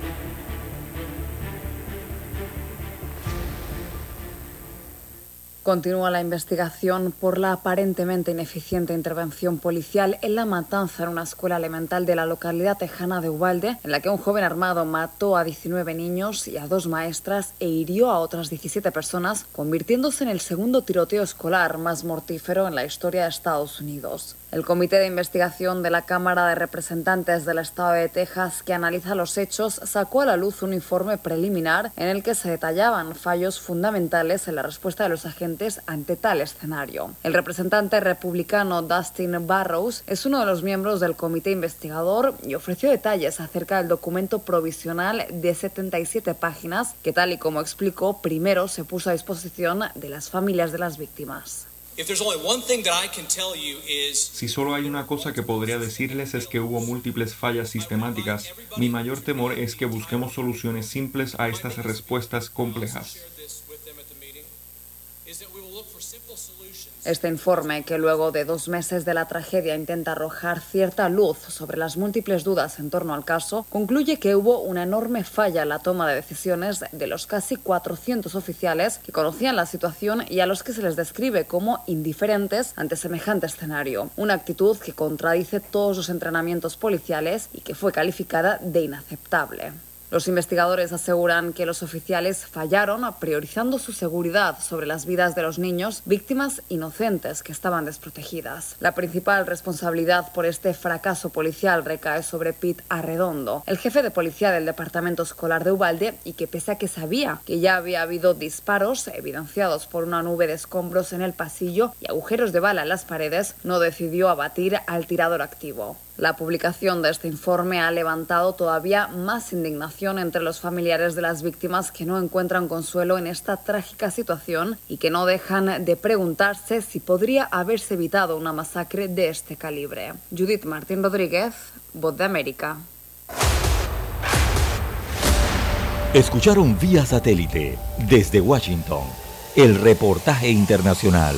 Continúa la investigación por la aparentemente ineficiente intervención policial en la matanza en una escuela elemental de la localidad tejana de Ubalde, en la que un joven armado mató a 19 niños y a dos maestras e hirió a otras 17 personas, convirtiéndose en el segundo tiroteo escolar más mortífero en la historia de Estados Unidos. El Comité de Investigación de la Cámara de Representantes del Estado de Texas, que analiza los hechos, sacó a la luz un informe preliminar en el que se detallaban fallos fundamentales en la respuesta de los agentes ante tal escenario. El representante republicano Dustin Barrows es uno de los miembros del comité investigador y ofreció detalles acerca del documento provisional de 77 páginas que, tal y como explicó, primero se puso a disposición de las familias de las víctimas. Si solo hay una cosa que podría decirles es que hubo múltiples fallas sistemáticas. Mi mayor temor es que busquemos soluciones simples a estas respuestas complejas. Este informe, que luego de dos meses de la tragedia intenta arrojar cierta luz sobre las múltiples dudas en torno al caso, concluye que hubo una enorme falla en la toma de decisiones de los casi 400 oficiales que conocían la situación y a los que se les describe como indiferentes ante semejante escenario. Una actitud que contradice todos los entrenamientos policiales y que fue calificada de inaceptable. Los investigadores aseguran que los oficiales fallaron priorizando su seguridad sobre las vidas de los niños, víctimas inocentes que estaban desprotegidas. La principal responsabilidad por este fracaso policial recae sobre Pete Arredondo, el jefe de policía del departamento escolar de Ubalde, y que pese a que sabía que ya había habido disparos evidenciados por una nube de escombros en el pasillo y agujeros de bala en las paredes, no decidió abatir al tirador activo. La publicación de este informe ha levantado todavía más indignación entre los familiares de las víctimas que no encuentran consuelo en esta trágica situación y que no dejan de preguntarse si podría haberse evitado una masacre de este calibre. Judith Martín Rodríguez, Voz de América. Escucharon vía satélite desde Washington el reportaje internacional.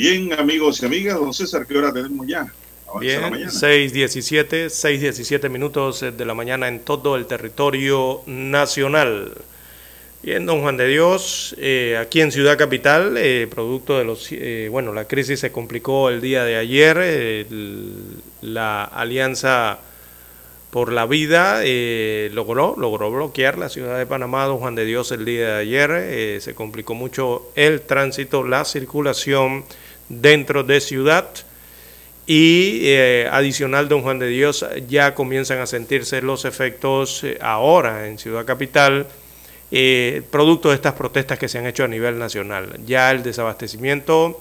Bien, amigos y amigas, don César, ¿qué hora tenemos ya? Bien, la mañana. 6.17, 6.17 minutos de la mañana en todo el territorio nacional. Bien, don Juan de Dios, eh, aquí en Ciudad Capital, eh, producto de los, eh, bueno, la crisis se complicó el día de ayer, eh, el- la Alianza por la Vida eh, logró, logró bloquear la ciudad de Panamá, don Juan de Dios, el día de ayer, eh, se complicó mucho el tránsito, la circulación dentro de ciudad Y eh, adicional, don Juan de Dios, ya comienzan a sentirse los efectos eh, ahora en Ciudad Capital, eh, producto de estas protestas que se han hecho a nivel nacional. Ya el desabastecimiento,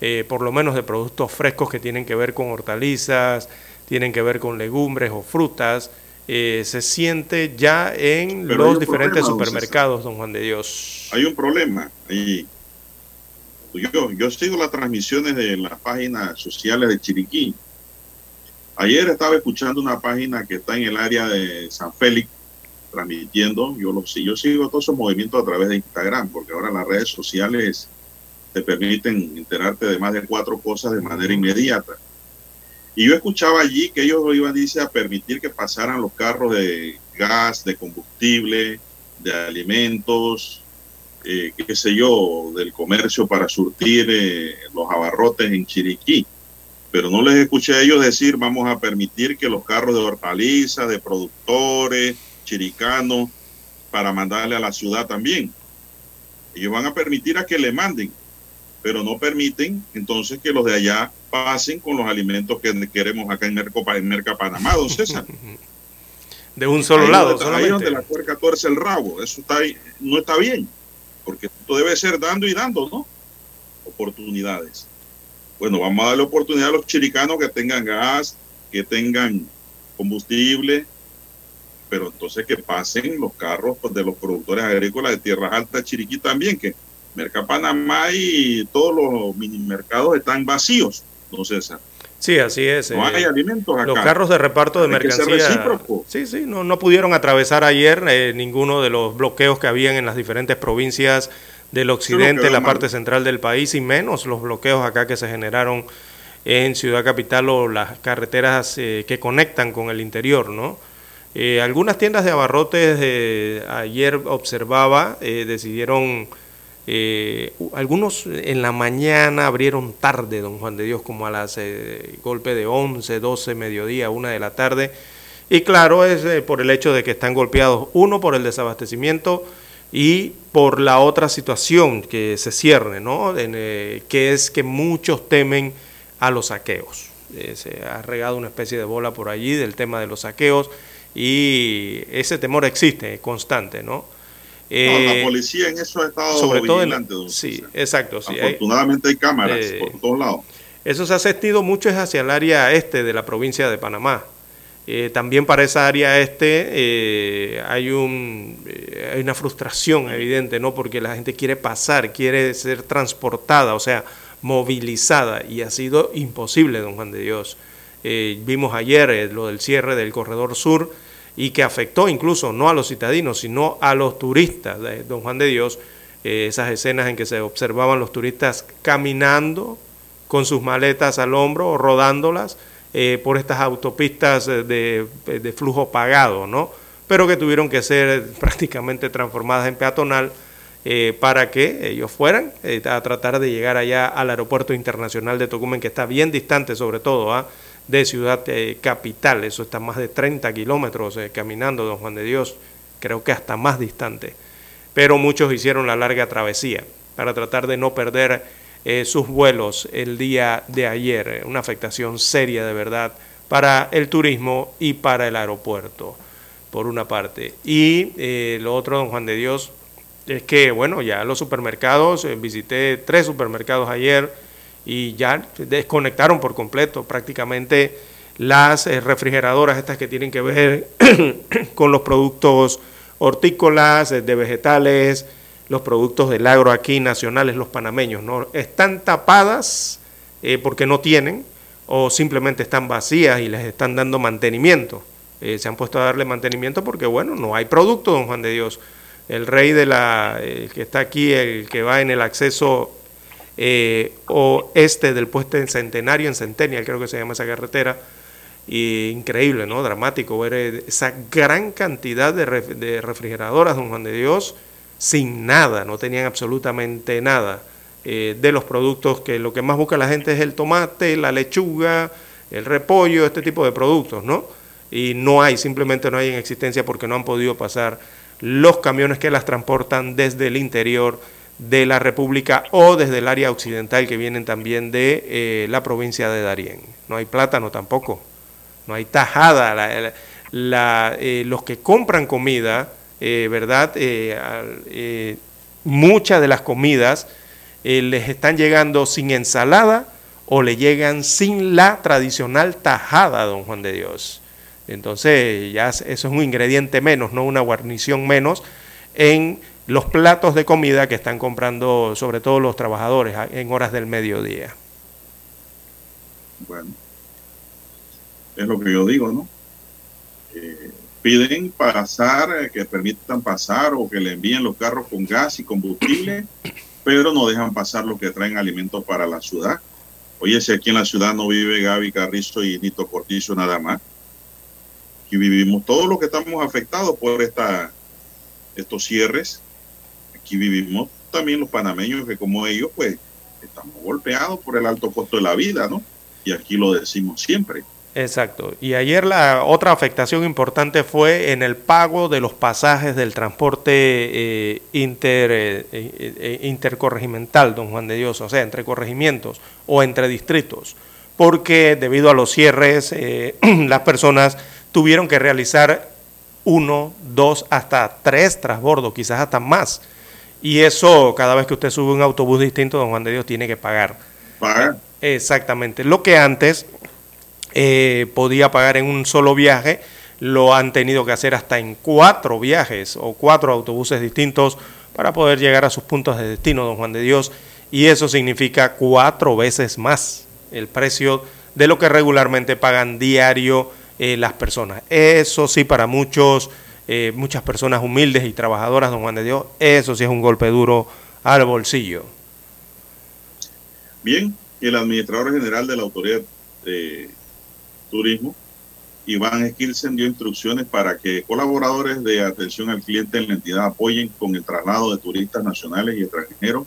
eh, por lo menos de productos frescos que tienen que ver con hortalizas, tienen que ver con legumbres o frutas, se siente ya en Pero los diferentes problema, supermercados, don Juan de Dios. Hay un problema ahí. Yo, yo sigo las transmisiones de las páginas sociales de Chiriquí. Ayer estaba escuchando una página que está en el área de San Félix transmitiendo. Yo lo yo sigo todos esos movimientos a través de Instagram, porque ahora las redes sociales te permiten enterarte de más de cuatro cosas de manera inmediata. Y yo escuchaba allí que ellos iban, dice, a permitir que pasaran los carros de gas, de combustible, de alimentos, eh, qué sé yo, del comercio para surtir eh, los abarrotes en Chiriquí. Pero no les escuché a ellos decir, vamos a permitir que los carros de hortalizas, de productores, chiricanos, para mandarle a la ciudad también. Ellos van a permitir a que le manden, pero no permiten entonces que los de allá pasen con los alimentos que queremos acá en Merca, en Merca Panamá, don César. De un solo Ahí lado, donde- ahí donde la puerca tuerce el rabo. Eso está ahí- no está bien, porque esto debe ser dando y dando, ¿no? Oportunidades. Bueno, vamos a darle oportunidad a los chiricanos que tengan gas, que tengan combustible, pero entonces que pasen los carros pues, de los productores agrícolas de Tierras Altas, Chiriquí también, que Merca Panamá y todos los mini mercados están vacíos, no César. Sí, así es. No eh, hay alimentos acá. Los carros de reparto de Hay que ser mercancía. recíproco. Sí, sí, no, no pudieron atravesar ayer eh, ninguno de los bloqueos que habían en las diferentes provincias del occidente, la mal. parte central del país, y menos los bloqueos acá que se generaron en Ciudad Capital o las carreteras eh, que conectan con el interior, ¿no? Eh, algunas tiendas de abarrotes eh, ayer observaba, eh, decidieron, eh, algunos en la mañana abrieron tarde, don Juan de Dios, como a las eh, golpe de 11, 12, mediodía, una de la tarde. Y claro, es eh, por el hecho de que están golpeados, uno por el desabastecimiento y por la otra situación que se cierne, ¿no? Eh, que es que muchos temen a los saqueos. Eh, se ha regado una especie de bola por allí del tema de los saqueos y ese temor existe, constante, ¿no? No, Eh, la policía en eso ha estado sobre todo vigilante, sí, exacto, sí, Afortunadamente hay cámaras Eh, por todos lados. Eso se ha sentido mucho es hacia el área este de la provincia de Panamá. Eh, también para esa área este eh, hay, un, hay una frustración evidente, ¿no? Porque la gente quiere pasar, quiere ser transportada, o sea, movilizada, y ha sido imposible, don Juan de Dios. Vimos ayer lo del cierre del corredor sur y que afectó incluso no a los citadinos, sino a los turistas, de don Juan de Dios, eh, esas escenas en que se observaban los turistas caminando con sus maletas al hombro o rodándolas eh, por estas autopistas eh, de, de flujo pagado, ¿no? Pero que tuvieron que ser prácticamente transformadas en peatonal para que ellos fueran a tratar de llegar allá al aeropuerto internacional de Tocumen, que está bien distante sobre todo ¿ah? De Ciudad eh, Capital, eso está más de 30 kilómetros eh, caminando, don Juan de Dios, creo que hasta más distante, pero muchos hicieron la larga travesía para tratar de no perder eh, sus vuelos el día de ayer, una afectación seria de verdad para el turismo y para el aeropuerto, por una parte. Y lo otro, don Juan de Dios, es que, bueno, ya los supermercados, visité tres supermercados ayer y ya desconectaron por completo prácticamente las eh, refrigeradoras estas que tienen que ver con los productos hortícolas, eh, de vegetales, los productos del agro aquí nacionales, los panameños, ¿no? Están tapadas eh, porque no tienen o simplemente están vacías y les están dando mantenimiento. Se han puesto a darle mantenimiento porque, bueno, no hay producto, don Juan de Dios. El rey de la, que está aquí, el que va en el acceso eh, oeste del puesto en Centenario, en Centennial, creo que se llama esa carretera, y increíble, ¿no? Dramático ver esa gran cantidad de, ref- de refrigeradoras, don Juan de Dios, sin nada, no tenían absolutamente nada eh, de los productos que lo que más busca la gente es el tomate, la lechuga, el repollo, este tipo de productos, ¿no? Y no hay, simplemente no hay en existencia porque no han podido pasar los camiones que las transportan desde el interior de la República o desde el área occidental que vienen también de eh, la provincia de Darién. No hay plátano tampoco, no hay tajada. Eh, los que compran comida, eh, ¿verdad? Muchas de las comidas les están llegando sin ensalada o le llegan sin la tradicional tajada, don Juan de Dios. Entonces ya eso es un ingrediente menos, no una guarnición menos en los platos de comida que están comprando sobre todo los trabajadores en horas del mediodía. Bueno, es lo que yo digo, ¿no? Eh, piden pasar, eh, que permitan pasar o que le envíen los carros con gas y combustible, pero no dejan pasar lo que traen alimentos para la ciudad. Oye, si aquí en la ciudad no vive Gaby Carrizo y Nito Cortizo nada más, aquí vivimos todos los que estamos afectados por esta, estos cierres, aquí vivimos también los panameños que como ellos, pues estamos golpeados por el alto costo de la vida, ¿no? Y aquí lo decimos siempre. Exacto. Y ayer la otra afectación importante fue en el pago de los pasajes del transporte eh, inter, eh, eh, intercorregimental, don Juan de Dios, o sea, entre corregimientos o entre distritos, porque debido a los cierres las personas tuvieron que realizar uno, dos, hasta tres transbordos, quizás hasta más. Y eso, cada vez que usted sube un autobús distinto, don Juan de Dios tiene que pagar. Pagar. Exactamente. Lo que antes eh, podía pagar en un solo viaje, lo han tenido que hacer hasta en cuatro viajes o cuatro autobuses distintos para poder llegar a sus puntos de destino, don Juan de Dios, y eso significa cuatro veces más el precio de lo que regularmente pagan diario eh, las personas. Eso sí, para muchos, eh, muchas personas humildes y trabajadoras, don Juan de Dios, eso sí es un golpe duro al bolsillo. Bien, el administrador general de la autoridad de Turismo, Iván Esquilsen dio instrucciones para que colaboradores de atención al cliente en la entidad apoyen con el traslado de turistas nacionales y extranjeros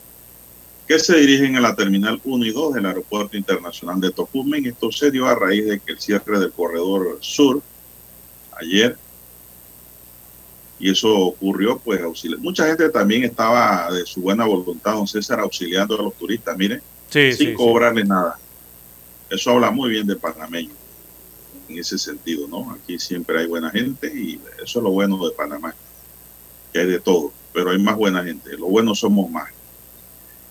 que se dirigen a la Terminal 1 y 2 del Aeropuerto Internacional de Tocumen. Esto se dio a raíz de que el cierre del corredor sur ayer, y eso ocurrió, pues auxiliar. Mucha gente también estaba de su buena voluntad, don César, auxiliando a los turistas, miren, sí, sin sí, sí. nada. Eso habla muy bien de panameño en ese sentido, ¿no? Aquí siempre hay buena gente y eso es lo bueno de Panamá, que hay de todo, pero hay más buena gente, lo bueno somos más.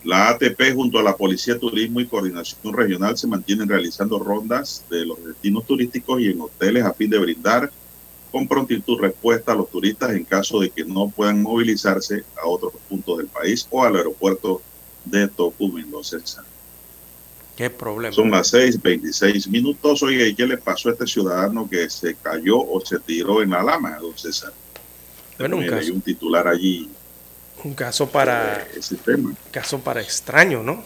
La ATP junto a la Policía de Turismo y Coordinación Regional se mantienen realizando rondas de los destinos turísticos y en hoteles a fin de brindar con prontitud respuesta a los turistas en caso de que no puedan movilizarse a otros puntos del país o al aeropuerto de Tocumen, don César. ¿Qué problema? Son las 6:26 minutos. Oye, ¿y qué le pasó a este ciudadano que se cayó o se tiró en la lama, don César? Bueno, un caso, hay un titular allí. un caso para ese tema. caso para extraño, ¿no?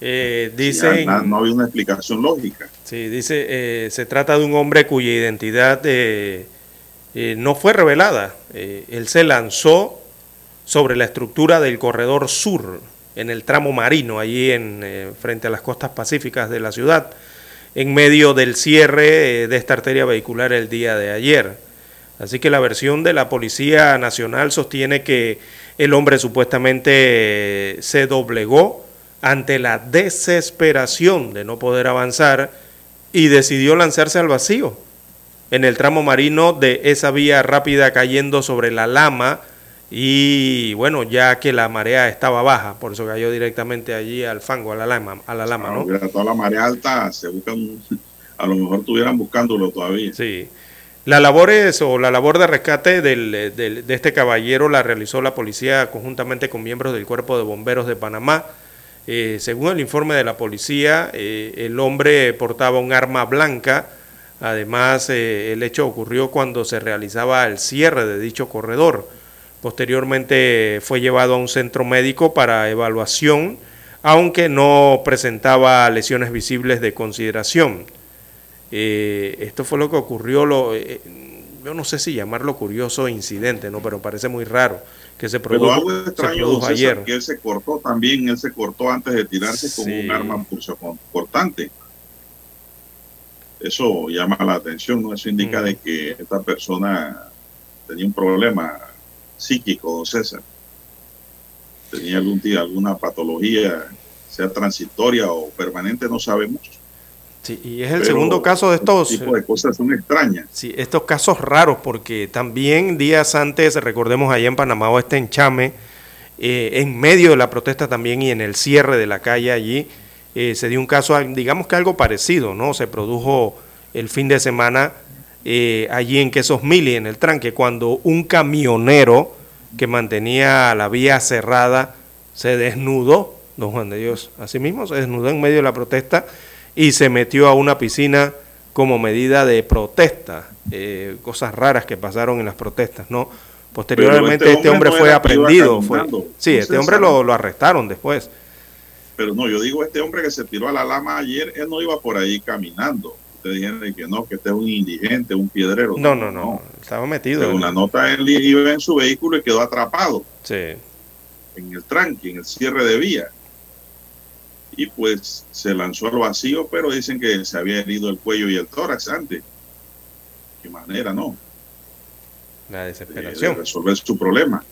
Eh, dicen, no, no había una explicación lógica. sí, dice, eh, se trata de un hombre cuya identidad eh, no fue revelada. Él se lanzó sobre la estructura del corredor sur en el tramo marino, allí en, frente a las costas pacíficas de la ciudad, en medio del cierre de esta arteria vehicular el día de ayer. Así que la versión de la Policía Nacional sostiene que el hombre supuestamente se doblegó ante la desesperación de no poder avanzar y decidió lanzarse al vacío en el tramo marino de esa vía rápida cayendo sobre la lama y bueno, ya que la marea estaba baja, por eso cayó directamente allí al fango, a la lama, a la lama, ¿no? toda la marea alta, se buscan, a lo mejor estuvieran buscándolo todavía. Sí. Las labores o la labor de rescate del, del- de este caballero la realizó la policía conjuntamente con miembros del Cuerpo de Bomberos de Panamá. Eh, según el informe de la policía, eh, el hombre portaba un arma blanca. Además, eh, el hecho ocurrió cuando se realizaba el cierre de dicho corredor. Posteriormente fue llevado a un centro médico para evaluación, aunque no presentaba lesiones visibles de consideración. Esto fue lo que ocurrió, lo, yo no sé si llamarlo curioso incidente, ¿no? pero parece muy raro que se Pero produjo, algo se extraño, don César, ayer. que él se cortó también, él se cortó antes de tirarse con un arma cortante. Eso llama la atención, ¿no? Eso indica Mm. de que esta persona tenía un problema psíquico, don César. tenía algún tipo, alguna patología, sea transitoria o permanente, no sabemos. Sí, y es el Pero segundo caso de estos. Este tipo de cosas son extrañas. Sí, estos casos raros, porque también días antes, recordemos allá en Panamá, este enchame, eh, en medio de la protesta también y en el cierre de la calle allí, eh, se dio un caso, digamos que algo parecido, ¿no? Se produjo el fin de semana eh, allí en Quesos Mili, en el tranque, cuando un camionero que mantenía la vía cerrada se desnudó, don Juan de Dios, así mismo se desnudó en medio de la protesta y se metió a una piscina como medida de protesta, eh, cosas raras que pasaron en las protestas, ¿no? Posteriormente Pero este, hombre no fue aprendido, fue, sí, este hombre lo, lo arrestaron después. Pero no, yo digo, este hombre que se tiró a la lama ayer, él no iba por ahí caminando. Ustedes dijeron que no, que este es un indigente, un piedrero. No, no, no, estaba metido. Según la nota, él iba en su vehículo y quedó atrapado Sí, en el tranque, en el cierre de vía. Y pues se lanzó al vacío, pero dicen que se había herido el cuello y el tórax antes. Qué manera, ¿no? la De, de desesperación. resolver su problema.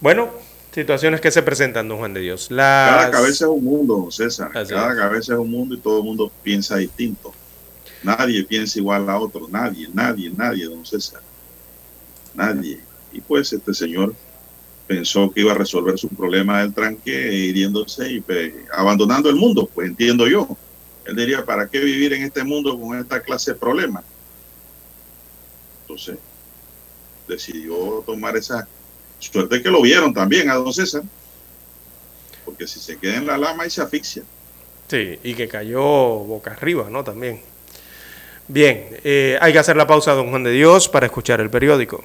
Bueno, situaciones que se presentan, don Juan de Dios. Cada cabeza es un mundo, don César. Así Cada es. cabeza es un mundo y todo el mundo piensa distinto. Nadie piensa igual a otro. Nadie, nadie, nadie, don César. Nadie. Y pues este señor pensó que iba a resolver su problema del tranque hiriéndose y abandonando el mundo, pues entiendo yo. Él diría, ¿para qué vivir en este mundo con esta clase de problemas? Entonces, decidió tomar esa suerte que lo vieron también a don César porque si se queda en la lama y se asfixia. Sí, y que cayó boca arriba, ¿no? También. Bien, eh, hay que hacer la pausa, don Juan de Dios, para escuchar el periódico.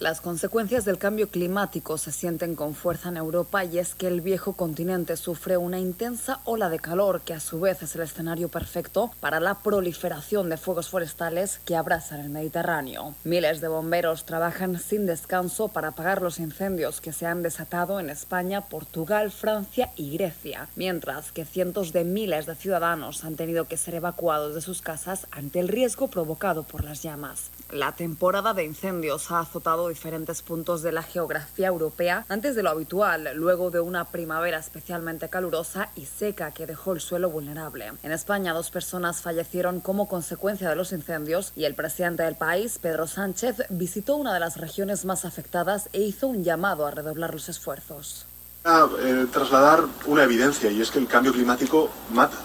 Las consecuencias del cambio climático se sienten con fuerza en Europa y es que el viejo continente sufre una intensa ola de calor que a su vez es el escenario perfecto para la proliferación de fuegos forestales que abrasan el Mediterráneo. Miles de bomberos trabajan sin descanso para apagar los incendios que se han desatado en España, Portugal, Francia y Grecia, mientras que cientos de miles de ciudadanos han tenido que ser evacuados de sus casas ante el riesgo provocado por las llamas. La temporada de incendios ha azotado diferentes puntos de la geografía europea antes de lo habitual, luego de una primavera especialmente calurosa y seca que dejó el suelo vulnerable. En España, dos personas fallecieron como consecuencia de los incendios y el presidente del país, Pedro Sánchez, visitó una de las regiones más afectadas e hizo un llamado a redoblar los esfuerzos. A, eh, trasladar una evidencia y es que el cambio climático mata.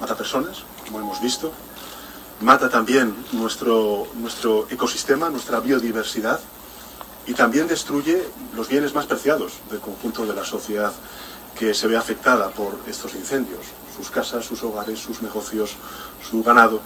Mata personas, como hemos visto. Mata también nuestro, nuestro ecosistema, nuestra biodiversidad y también destruye los bienes más preciados del conjunto de la sociedad que se ve afectada por estos incendios. Sus casas, sus hogares, sus negocios, su ganado.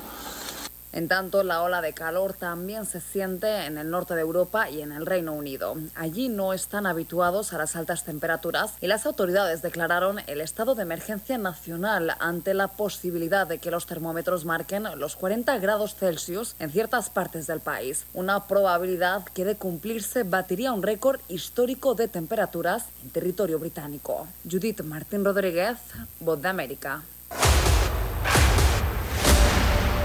En tanto, la ola de calor también se siente en el norte de Europa y en el Reino Unido. Allí no están habituados a las altas temperaturas y las autoridades declararon el estado de emergencia nacional ante la posibilidad de que los termómetros marquen los 40 grados Celsius en ciertas partes del país. Una probabilidad que de cumplirse batiría un récord histórico de temperaturas en territorio británico. Judith Martín Rodríguez, Voz de América.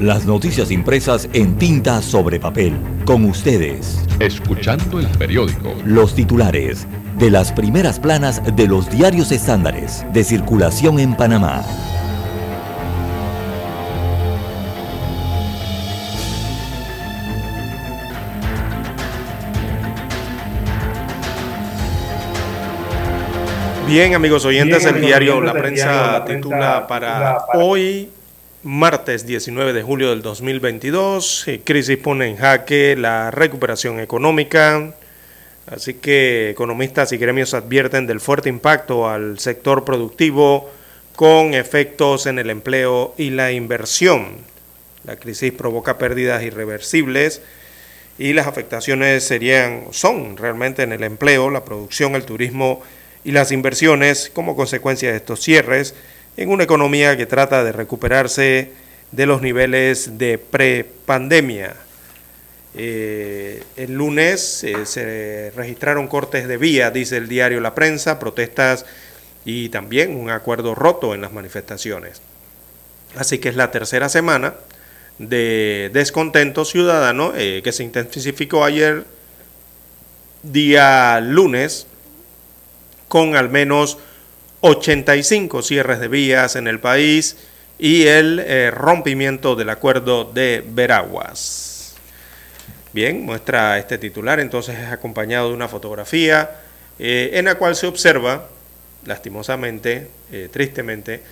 Las noticias impresas en tinta sobre papel. Con ustedes. Escuchando el periódico. Los titulares de las primeras planas de los diarios estándares de circulación en Panamá. Bien, amigos oyentes, Bien, el amigos diario oyentes, La Prensa diario La titula Prensa para titula para- hoy, martes 19 de julio del 2022, eh, crisis pone en jaque la recuperación económica, así que economistas y gremios advierten del fuerte impacto al sector productivo con efectos en el empleo y la inversión. La crisis provoca pérdidas irreversibles y las afectaciones serían, son realmente en el empleo, la producción, el turismo y las inversiones como consecuencia de estos cierres en una economía que trata de recuperarse de los niveles de prepandemia. Eh, el lunes eh, se registraron cortes de vía, dice el diario La Prensa, protestas y también un acuerdo roto en las manifestaciones. Así que es la tercera semana de descontento ciudadano eh, que se intensificó ayer día lunes con al menos 85 cierres de vías en el país y el eh, rompimiento del acuerdo de Veraguas. Bien, muestra este titular, entonces es acompañado de una fotografía eh, en la cual se observa, lastimosamente, eh, tristemente,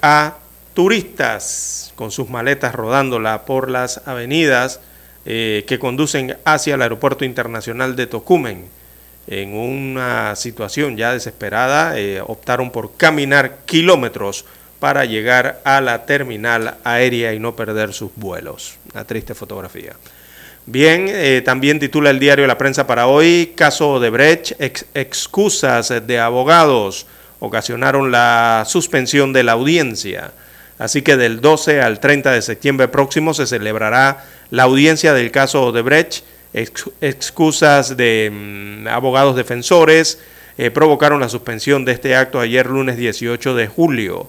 a turistas con sus maletas rodándola por las avenidas que conducen hacia el Aeropuerto Internacional de Tocumen. En una situación ya desesperada, eh, optaron por caminar kilómetros para llegar a la terminal aérea y no perder sus vuelos. Una triste fotografía. Bien, eh, también titula el diario La Prensa para hoy, caso de Brecht, ex- excusas de abogados ocasionaron la suspensión de la audiencia. Así que del 12 al 30 de septiembre próximo se celebrará la audiencia del caso Odebrecht. Ex- excusas de mm, abogados defensores eh, provocaron la suspensión de este acto ayer lunes 18 de julio.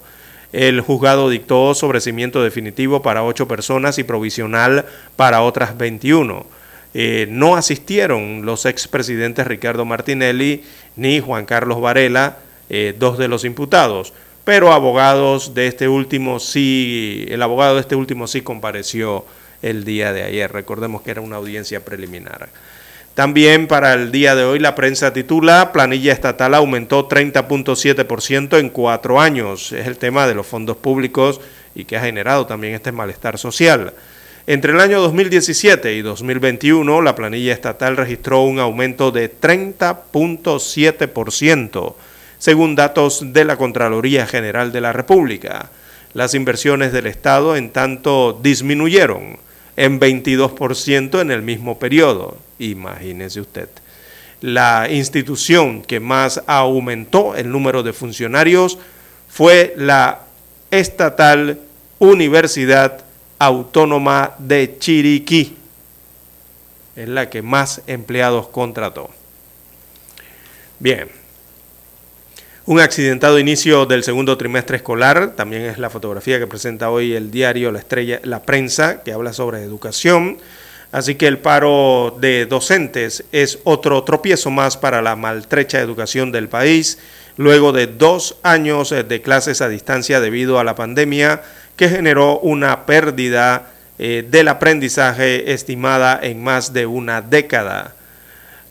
El juzgado dictó sobrecimiento definitivo para ocho personas y provisional para otras 21. Eh, no asistieron los expresidentes Ricardo Martinelli ni Juan Carlos Varela, eh, dos de los imputados, pero abogados de este último sí, el abogado de este último sí compareció el día de ayer. Recordemos que era una audiencia preliminar. También para el día de hoy la prensa titula Planilla estatal aumentó 30.7% en cuatro años. Es el tema de los fondos públicos y que ha generado también este malestar social. Entre el año 2017 y 2021 la planilla estatal registró un aumento de 30.7%, según datos de la Contraloría General de la República. Las inversiones del Estado en tanto disminuyeron en 22% en el mismo periodo. Imagínese usted. La institución que más aumentó el número de funcionarios fue la estatal Universidad Autónoma de Chiriquí. Es la que más empleados contrató. Bien. Un accidentado inicio del segundo trimestre escolar, también es la fotografía que presenta hoy el diario La Estrella, La Prensa, que habla sobre educación. Así que el paro de docentes es otro tropiezo más para la maltrecha educación del país, luego de dos años de clases a distancia debido a la pandemia, que generó una pérdida eh, del aprendizaje estimada en más de una década.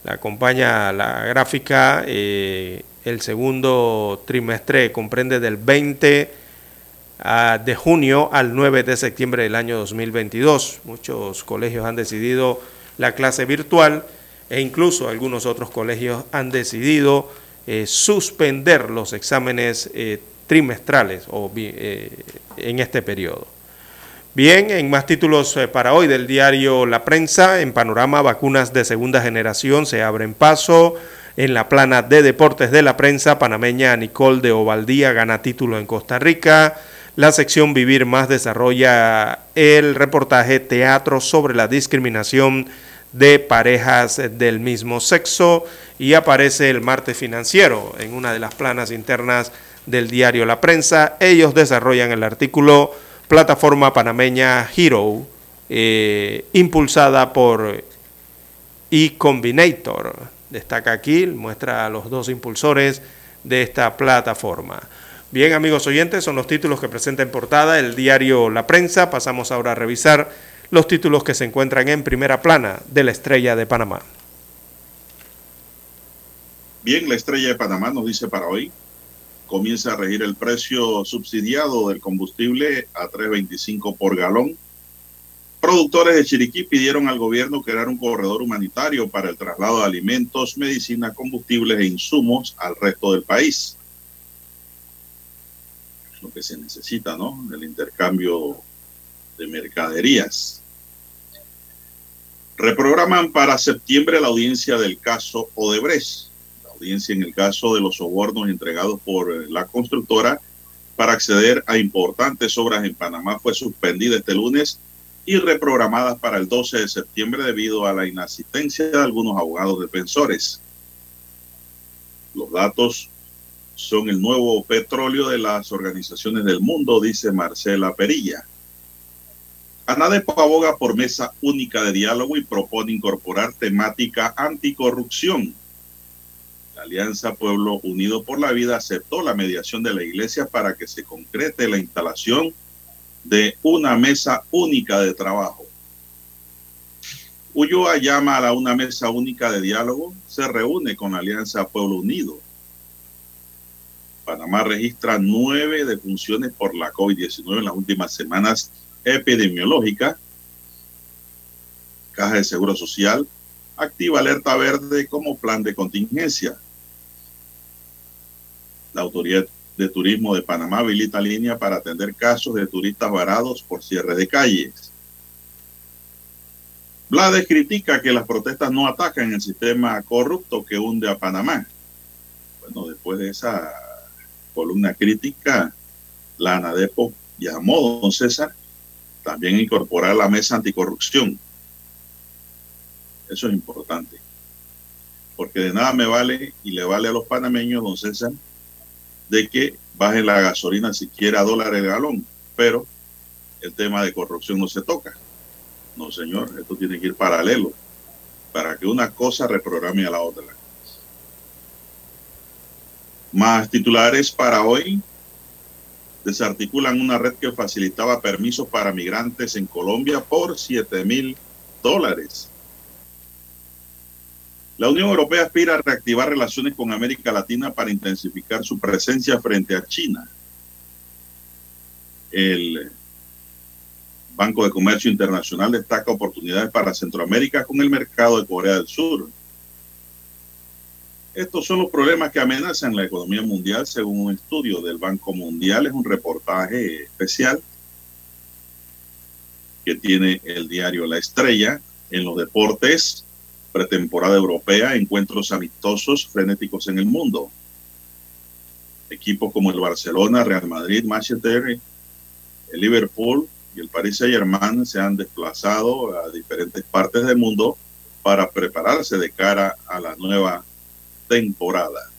La acompaña la gráfica, eh, el segundo trimestre comprende del 20 ah, de junio al 9 de septiembre del año 2022. Muchos colegios han decidido la clase virtual e incluso algunos otros colegios han decidido eh, suspender los exámenes eh, trimestrales o, eh, en este periodo. Bien, en más títulos para hoy del diario La Prensa, en panorama vacunas de segunda generación se abren paso. En la plana de deportes de la prensa, panameña Nicole de Ovaldía gana título en Costa Rica. La sección Vivir Más desarrolla el reportaje Teatro sobre la discriminación de parejas del mismo sexo y aparece el martes financiero en una de las planas internas del diario La Prensa. Ellos desarrollan el artículo Plataforma Panameña Hero, eh, impulsada por eCombinator. Destaca aquí, muestra a los dos impulsores de esta plataforma. Bien, amigos oyentes, son los títulos que presenta en portada el diario La Prensa. Pasamos ahora a revisar los títulos que se encuentran en primera plana de la Estrella de Panamá. Bien, la Estrella de Panamá nos dice para hoy, comienza a regir el precio subsidiado del combustible a 3.25 por galón. Productores de Chiriquí pidieron al gobierno crear un corredor humanitario para el traslado de alimentos, medicina, combustibles e insumos al resto del país. Es lo que se necesita, ¿no? El intercambio de mercaderías. Reprograman para septiembre la audiencia del caso Odebrecht. La audiencia en el caso de los sobornos entregados por la constructora para acceder a importantes obras en Panamá fue suspendida este lunes y reprogramada para el 12 de septiembre debido a la inasistencia de algunos abogados defensores. Los datos son el nuevo petróleo de las organizaciones del mundo, dice Marcela Perilla. ANADEPO aboga por mesa única de diálogo y propone incorporar temática anticorrupción. La Alianza Pueblo Unido por la Vida aceptó la mediación de la Iglesia para que se concrete la instalación una mesa única de trabajo. Ulloa llama a la una mesa única de diálogo, se reúne con la Alianza Pueblo Unido. Panamá registra nueve defunciones por la COVID-19 en las últimas semanas epidemiológica, Caja de Seguro Social, activa alerta verde como plan de contingencia. La Autoridad de Turismo de Panamá habilita línea para atender casos de turistas varados por cierre de calles. Blades critica que las protestas no atacan el sistema corrupto que hunde a Panamá. Bueno, después de esa columna crítica, la ANADEPO llamó a don César también incorporar la mesa anticorrupción. Eso es importante. Porque de nada me vale y le vale a los panameños, don César, de que baje la gasolina siquiera a dólares el galón. Pero el tema de corrupción no se toca. No, señor, esto tiene que ir paralelo para que una cosa reprograme a la otra. Más titulares para hoy desarticulan una red que facilitaba permisos para migrantes en Colombia por 7 mil dólares. La Unión Europea aspira a reactivar relaciones con América Latina para intensificar su presencia frente a China. El Banco de Comercio Internacional destaca oportunidades para Centroamérica con el mercado de Corea del Sur. Estos son los problemas que amenazan la economía mundial, según un estudio del Banco Mundial. Es un reportaje especial que tiene el diario La Estrella en los deportes, pretemporada europea, encuentros amistosos frenéticos en el mundo. Equipos como el Barcelona, Real Madrid, Manchester, el Liverpool y el Paris Saint-Germain se han desplazado a diferentes partes del mundo para prepararse de cara a la nueva temporada.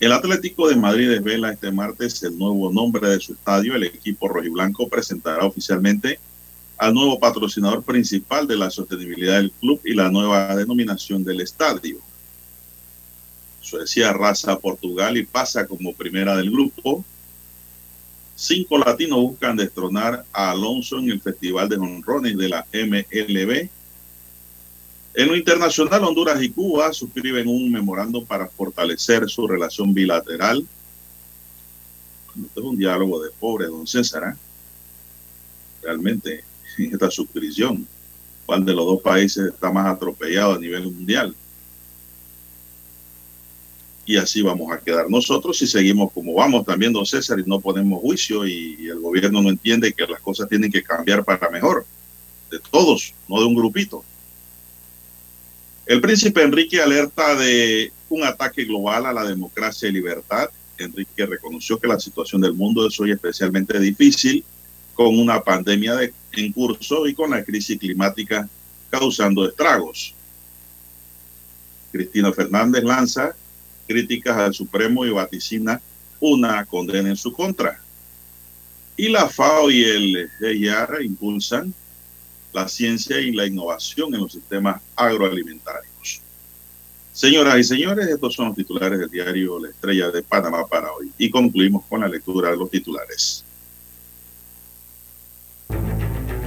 El Atlético de Madrid desvela este martes el nuevo nombre de su estadio. El equipo rojiblanco presentará oficialmente al nuevo patrocinador principal de la sostenibilidad del club y la nueva denominación del estadio. Suecia raza Portugal y pasa como primera del grupo. Cinco latinos buscan destronar a Alonso en el Festival de Honrones de la MLB en lo internacional, Honduras y Cuba suscriben un memorándum para fortalecer su relación bilateral. Esto es un diálogo de pobre, don César. ¿eh? Realmente, esta suscripción, ¿cuál de los dos países está más atropellado a nivel mundial? Y así vamos a quedar nosotros si seguimos como vamos también, don César, y no ponemos juicio y el gobierno no entiende que las cosas tienen que cambiar para mejor, de todos, no de un grupito. El príncipe Enrique alerta de un ataque global a la democracia y libertad. Enrique reconoció que la situación del mundo es hoy especialmente difícil con una pandemia de, en curso y con la crisis climática causando estragos. Cristina Fernández lanza críticas al Supremo y vaticina una condena en su contra. Y la FAO y el EIAR impulsan la ciencia y la innovación en los sistemas agroalimentarios. Señoras y señores, estos son los titulares del diario La Estrella de Panamá para hoy. Y concluimos con la lectura de los titulares.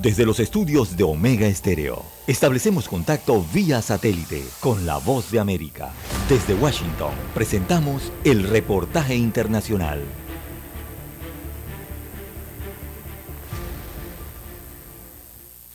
Desde los estudios de Omega Estéreo, establecemos contacto vía satélite con la voz de América. Desde Washington, presentamos el reportaje internacional.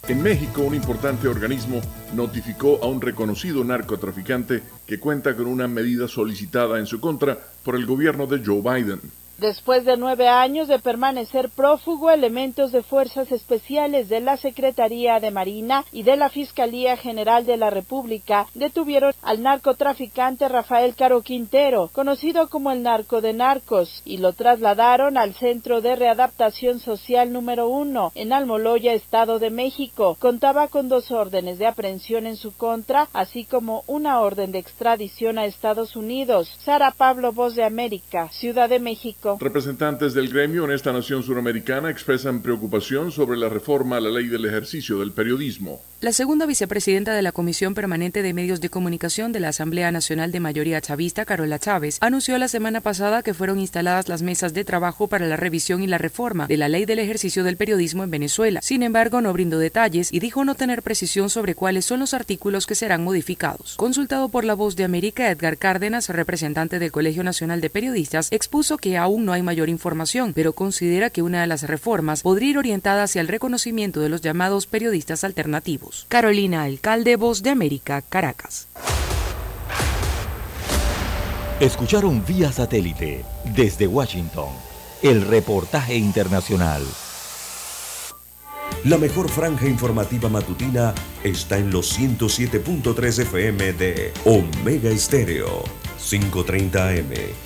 En México, un importante organismo notificó a un reconocido narcotraficante que cuenta con una medida solicitada en su contra por el gobierno de Joe Biden. Después de nueve años de permanecer prófugo, elementos de fuerzas especiales de la Secretaría de Marina y de la Fiscalía General de la República detuvieron al narcotraficante Rafael Caro Quintero, conocido como el narco de narcos, y lo trasladaron al Centro de Readaptación Social número uno en Almoloya, Estado de México. Contaba con dos órdenes de aprehensión en su contra, así como una orden de extradición a Estados Unidos. Sara Pablo, Voz de América, Ciudad de México. Representantes del gremio en esta nación suramericana expresan preocupación sobre la reforma a la ley del ejercicio del periodismo. La segunda vicepresidenta de la Comisión Permanente de Medios de Comunicación de la Asamblea Nacional de Mayoría Chavista, Carola Chávez, anunció la semana pasada que fueron instaladas las mesas de trabajo para la revisión y la reforma de la ley del ejercicio del periodismo en Venezuela. Sin embargo, no brindó detalles y dijo no tener precisión sobre cuáles son los artículos que serán modificados. Consultado por La Voz de América, Edgar Cárdenas, representante del Colegio Nacional de Periodistas, expuso que aún no hay mayor información, pero considera que una de las reformas podría ir orientada hacia el reconocimiento de los llamados periodistas alternativos. Carolina Alcalde, Voz de América, Caracas. Escucharon vía satélite desde Washington el reportaje internacional. La mejor franja informativa matutina está en los 107.3 FM de Omega Estéreo, 530 AM.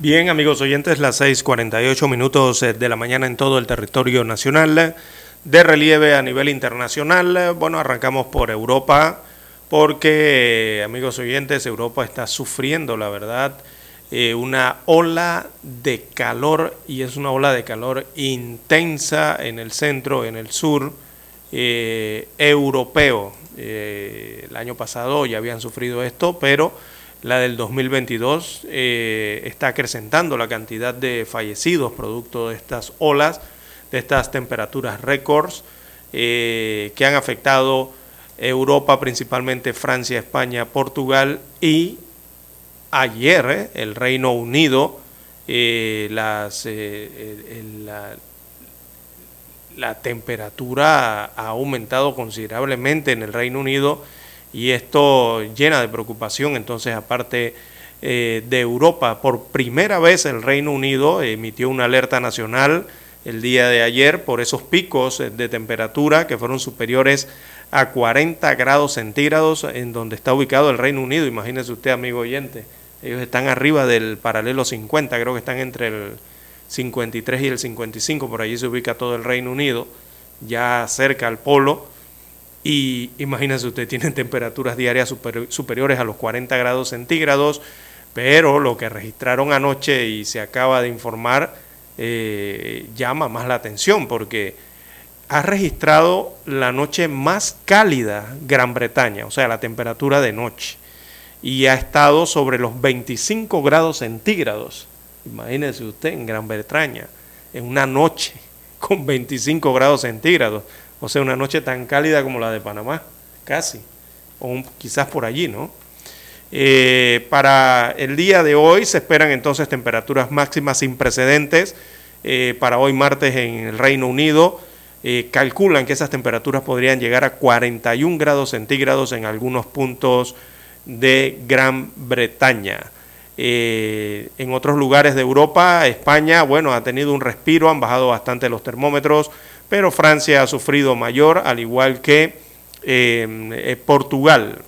Bien, amigos oyentes, las 6:48 minutos eh, de la mañana en todo el territorio nacional. De relieve a nivel internacional, bueno, arrancamos por Europa, porque, amigos oyentes, Europa está sufriendo, la verdad, eh, una ola de calor, y es una ola de calor intensa en el centro, en el sur eh, europeo. el año pasado ya habían sufrido esto, pero la del 2022 eh, está acrecentando la cantidad de fallecidos producto de estas olas, de estas temperaturas récords eh, que han afectado Europa, principalmente Francia, España, Portugal y ayer eh, el Reino Unido, la temperatura ha aumentado considerablemente en el Reino Unido y esto llena de preocupación. Entonces, aparte eh, de Europa, por primera vez el Reino Unido emitió una alerta nacional el día de ayer por esos picos de temperatura que fueron superiores a 40 grados centígrados en donde está ubicado el Reino Unido. Imagínese usted, amigo oyente, ellos están arriba del paralelo 50, creo que están entre el 53 y el 55, por allí se ubica todo el Reino Unido, ya cerca al polo y imagínense usted, tienen temperaturas diarias superiores a los 40 grados centígrados, pero lo que registraron anoche y se acaba de informar eh, llama más la atención porque ha registrado la noche más cálida Gran Bretaña, o sea, la temperatura de noche, y ha estado sobre los 25 grados centígrados. Imagínense usted en Gran Bretaña, en una noche con 25 grados centígrados. O sea, una noche tan cálida como la de Panamá, casi, o quizás por allí, ¿no? Eh, para el día de hoy se esperan entonces temperaturas máximas sin precedentes. Eh, para hoy martes en el Reino Unido eh, calculan que esas temperaturas podrían llegar a 41 grados centígrados en algunos puntos de Gran Bretaña. en otros lugares de Europa, España, bueno, ha tenido un respiro, han bajado bastante los termómetros pero Francia ha sufrido mayor, al igual que em, eh, Portugal.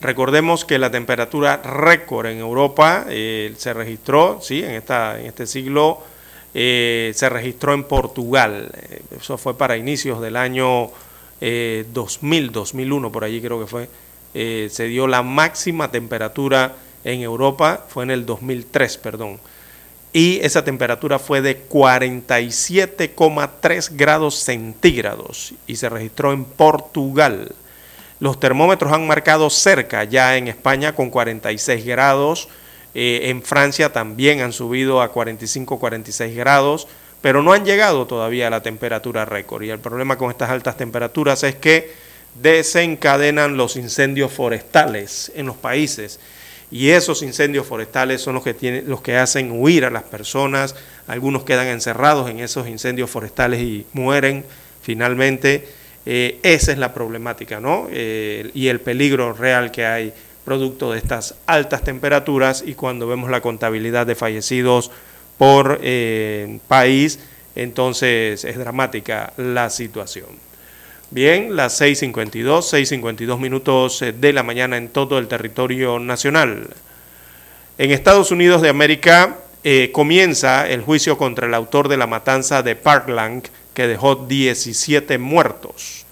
Recordemos que la temperatura récord en Europa eh, se registró, sí, en, esta, en este siglo eh, se registró en Portugal. Eso fue para inicios del año 2000, 2001, por allí creo que fue. se dio la máxima temperatura en Europa, fue en el 2003, perdón y esa temperatura fue de 47,3 grados centígrados y se registró en Portugal. Los termómetros han marcado cerca ya en España con 46 grados, eh, en Francia también han subido a 45-46 grados, pero no han llegado todavía a la temperatura récord. Y el problema con estas altas temperaturas es que desencadenan los incendios forestales en los países y esos incendios forestales son los que, tienen, los que hacen huir a las personas, algunos quedan encerrados en esos incendios forestales y mueren finalmente. Eh, esa es la problemática, ¿no? Eh, y el peligro real que hay producto de estas altas temperaturas y cuando vemos la contabilidad de fallecidos por eh, país, entonces es dramática la situación. Bien, las 6.52, 6.52 minutos eh, de la mañana en todo el territorio nacional. En Estados Unidos de América eh, comienza el juicio contra el autor de la matanza de Parkland que dejó 17 muertos.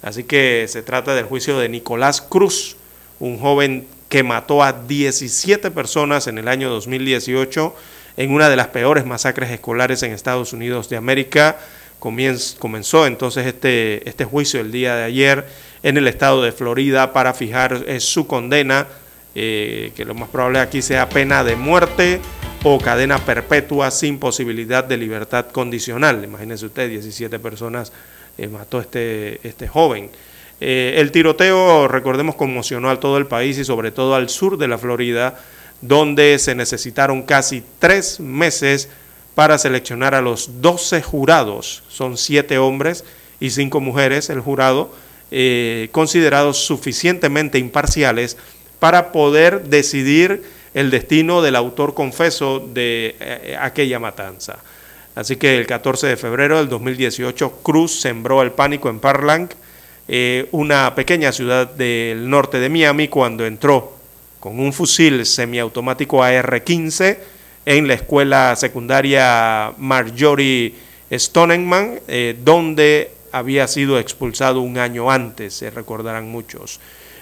Así que se trata del juicio de Nicolás Cruz, un joven que mató a 17 personas en el año 2018 en una de las peores masacres escolares en Estados Unidos de América. Comenzó entonces este, este juicio el día de ayer en el estado de Florida para fijar eh, su condena, eh, que lo más probable aquí sea pena de muerte o cadena perpetua sin posibilidad de libertad condicional. Imagínense usted, 17 personas eh, mató este, este joven. el tiroteo, recordemos, conmocionó a todo el país y sobre todo al sur de la Florida, donde se necesitaron casi tres meses para seleccionar a los 12 jurados. Son siete hombres y cinco mujeres el jurado, eh, considerados suficientemente imparciales para poder decidir el destino del autor confeso de eh, aquella matanza. Así que el 14 de febrero del 2018, Cruz sembró el pánico en Parlang, eh, una pequeña ciudad del norte de Miami, cuando entró con un fusil semiautomático AR-15 en la escuela secundaria Marjorie Stonenman, eh, donde había sido expulsado un año antes, se recordarán muchos.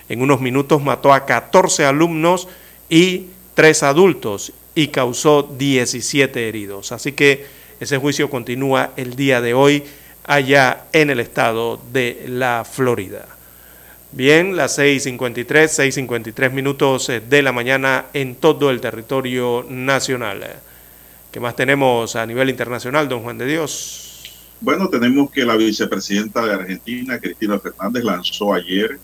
En unos minutos mató a 14 alumnos y 3 adultos y causó 17 heridos. Así que ese juicio continúa el día de hoy allá en el estado de la Florida. Bien, las 6.53, 6.53 minutos eh, de la mañana en todo el territorio nacional. ¿Qué más tenemos a nivel internacional, don Juan de Dios? Bueno, tenemos que la vicepresidenta de Argentina, Cristina Fernández, lanzó ayer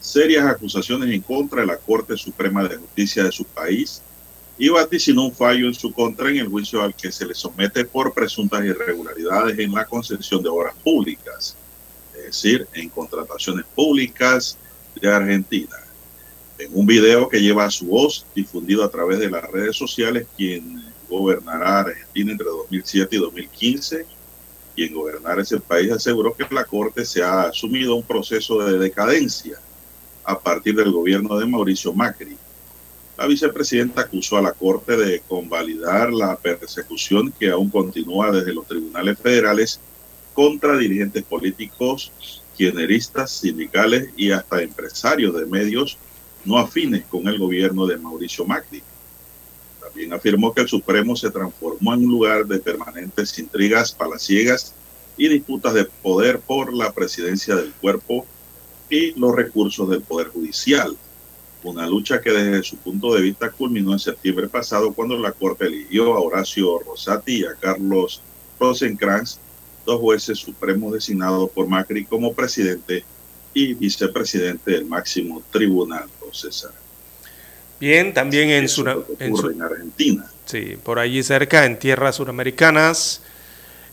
serias acusaciones en contra de la Corte Suprema de Justicia de su país y vaticinó un fallo en su contra en el juicio al que se le somete por presuntas irregularidades en la concesión de obras públicas decir, en contrataciones públicas de Argentina. En un video que lleva su voz, difundido a través de las redes sociales, quien gobernará Argentina entre 2007 y 2015, quien gobernará ese país aseguró que la Corte se ha asumido un proceso de decadencia a partir del gobierno de Mauricio Macri. La vicepresidenta acusó a la Corte de convalidar la persecución que aún continúa desde los tribunales federales contra dirigentes políticos, kirchneristas, sindicales y hasta empresarios de medios no afines con el gobierno de Mauricio Macri. También afirmó que el Supremo se transformó en un lugar de permanentes intrigas palaciegas y disputas de poder por la presidencia del cuerpo y los recursos del Poder Judicial. Una lucha que desde su punto de vista culminó en septiembre pasado cuando la Corte eligió a Horacio Rosati y a Carlos Rosenkrantz dos jueces supremos designados por Macri como presidente y vicepresidente del máximo tribunal, César. Bien, también en, en, Argentina. Sí, por allí cerca, en tierras suramericanas.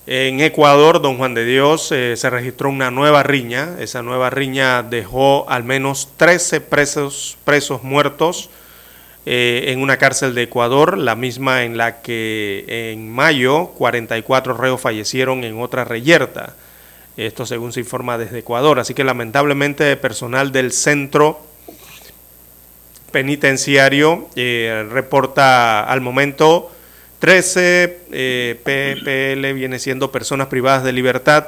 En Ecuador, don Juan de Dios, eh, se registró una nueva riña. Esa nueva riña dejó al menos 13 presos, presos muertos eh, en una cárcel de Ecuador, la misma en la que en mayo 44 reos fallecieron en otra reyerta. Esto según se informa desde Ecuador. Así que lamentablemente personal del centro penitenciario eh, reporta al momento 13 eh, PPL viene siendo personas privadas de libertad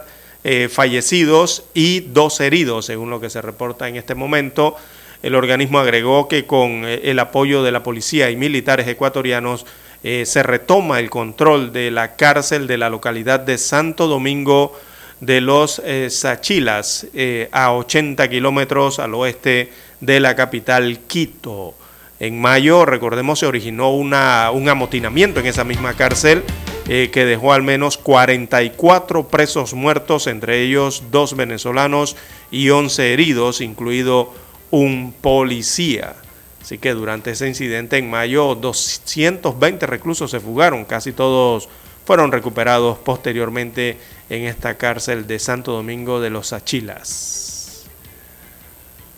fallecidos y dos heridos según lo que se reporta en este momento. El organismo agregó que con eh, el apoyo de la policía y militares ecuatorianos eh, se retoma el control de la cárcel de la localidad de Santo Domingo de los eh, Sachilas, a 80 kilómetros al oeste de la capital Quito. En mayo, recordemos, se originó una, un amotinamiento en esa misma cárcel que dejó al menos 44 presos muertos, entre ellos dos venezolanos y 11 heridos, incluido un policía. Así que durante ese incidente en mayo 220 reclusos se fugaron, casi todos fueron recuperados posteriormente en esta cárcel de Santo Domingo de los Achilas.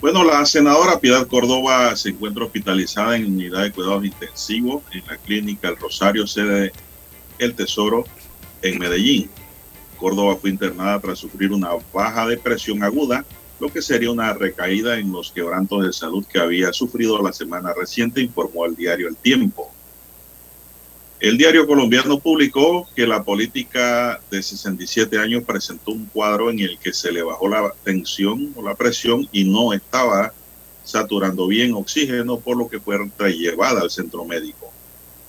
Bueno, la senadora Piedad Córdoba se encuentra hospitalizada en unidad de cuidados intensivos en la clínica El Rosario, sede El Tesoro, en Medellín. Córdoba fue internada tras sufrir una baja de presión aguda lo que sería una recaída en los quebrantos de salud que había sufrido la semana reciente, informó el diario El Tiempo. El diario colombiano publicó que la política de 67 años presentó un cuadro en el que se le bajó la tensión o la presión y no estaba saturando bien oxígeno, por lo que fue llevada al centro médico.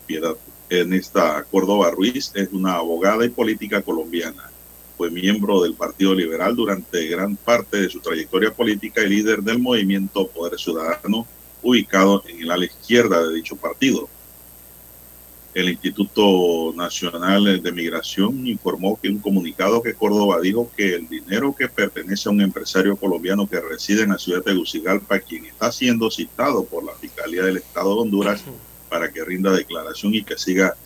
Piedad esta Córdoba Ruiz es una abogada y política colombiana. Fue miembro del Partido Liberal durante gran parte de su trayectoria política y líder del movimiento Poder Ciudadano, ubicado en el ala izquierda de dicho partido. El Instituto Nacional de Migración informó que un comunicado que Córdoba dijo que el dinero que pertenece a un empresario colombiano que reside en la ciudad de Tegucigalpa, quien está siendo citado por la Fiscalía del Estado de Honduras para que rinda declaración y que siga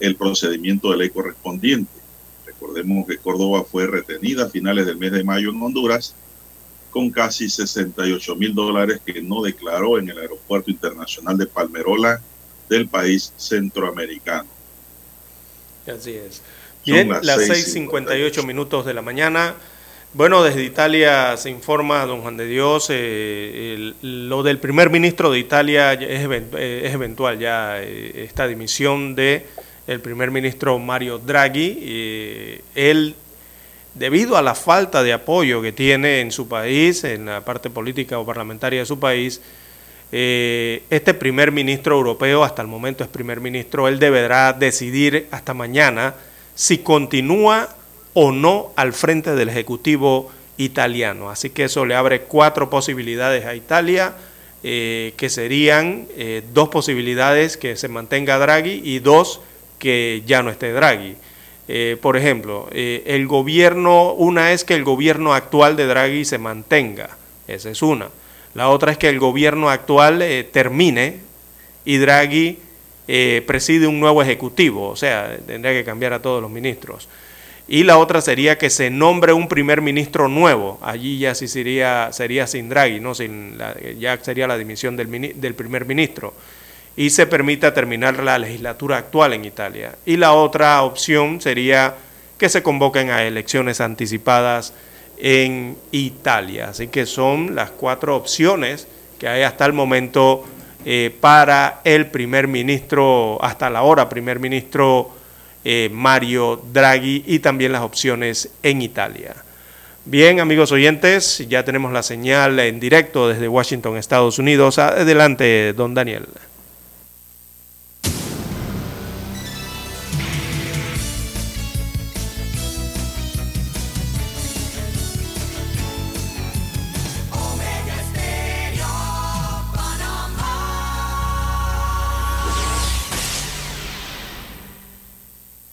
el procedimiento de ley correspondiente. Recordemos que Córdoba fue retenida a finales del mes de mayo en Honduras con casi 68 mil dólares que no declaró en el Aeropuerto Internacional de Palmerola del país centroamericano. Así es. Bien, las 6.58 minutos de la mañana. Bueno, desde Italia se informa, don Juan de Dios, eh, lo del primer ministro de Italia es, eh, es eventual ya, eh, esta dimisión de el primer ministro Mario Draghi. él, debido a la falta de apoyo que tiene en su país, en la parte política o parlamentaria de su país, eh, este primer ministro europeo, hasta el momento es primer ministro, él deberá decidir hasta mañana si continúa o no al frente del Ejecutivo italiano. Así que eso le abre cuatro posibilidades a Italia, eh, que serían eh, dos posibilidades que se mantenga Draghi y dos que ya no esté Draghi. por ejemplo, el gobierno, una es que el gobierno actual de Draghi se mantenga, esa es una. La otra es que el gobierno actual eh, termine y Draghi eh, preside un nuevo ejecutivo, o sea, tendría que cambiar a todos los ministros. Y la otra sería que se nombre un primer ministro nuevo. Allí ya sí sería, sería sin Draghi, ¿no? Sin ya sería la dimisión del, del primer ministro. Y se permita terminar la legislatura actual en Italia. Y la otra opción sería que se convoquen a elecciones anticipadas en Italia. Así que son las cuatro opciones que hay hasta el momento eh, para el primer ministro, hasta la hora primer ministro eh, Mario Draghi y también las opciones en Italia. Bien, amigos oyentes, ya tenemos la señal en directo desde Washington, Estados Unidos. Adelante, don Daniel.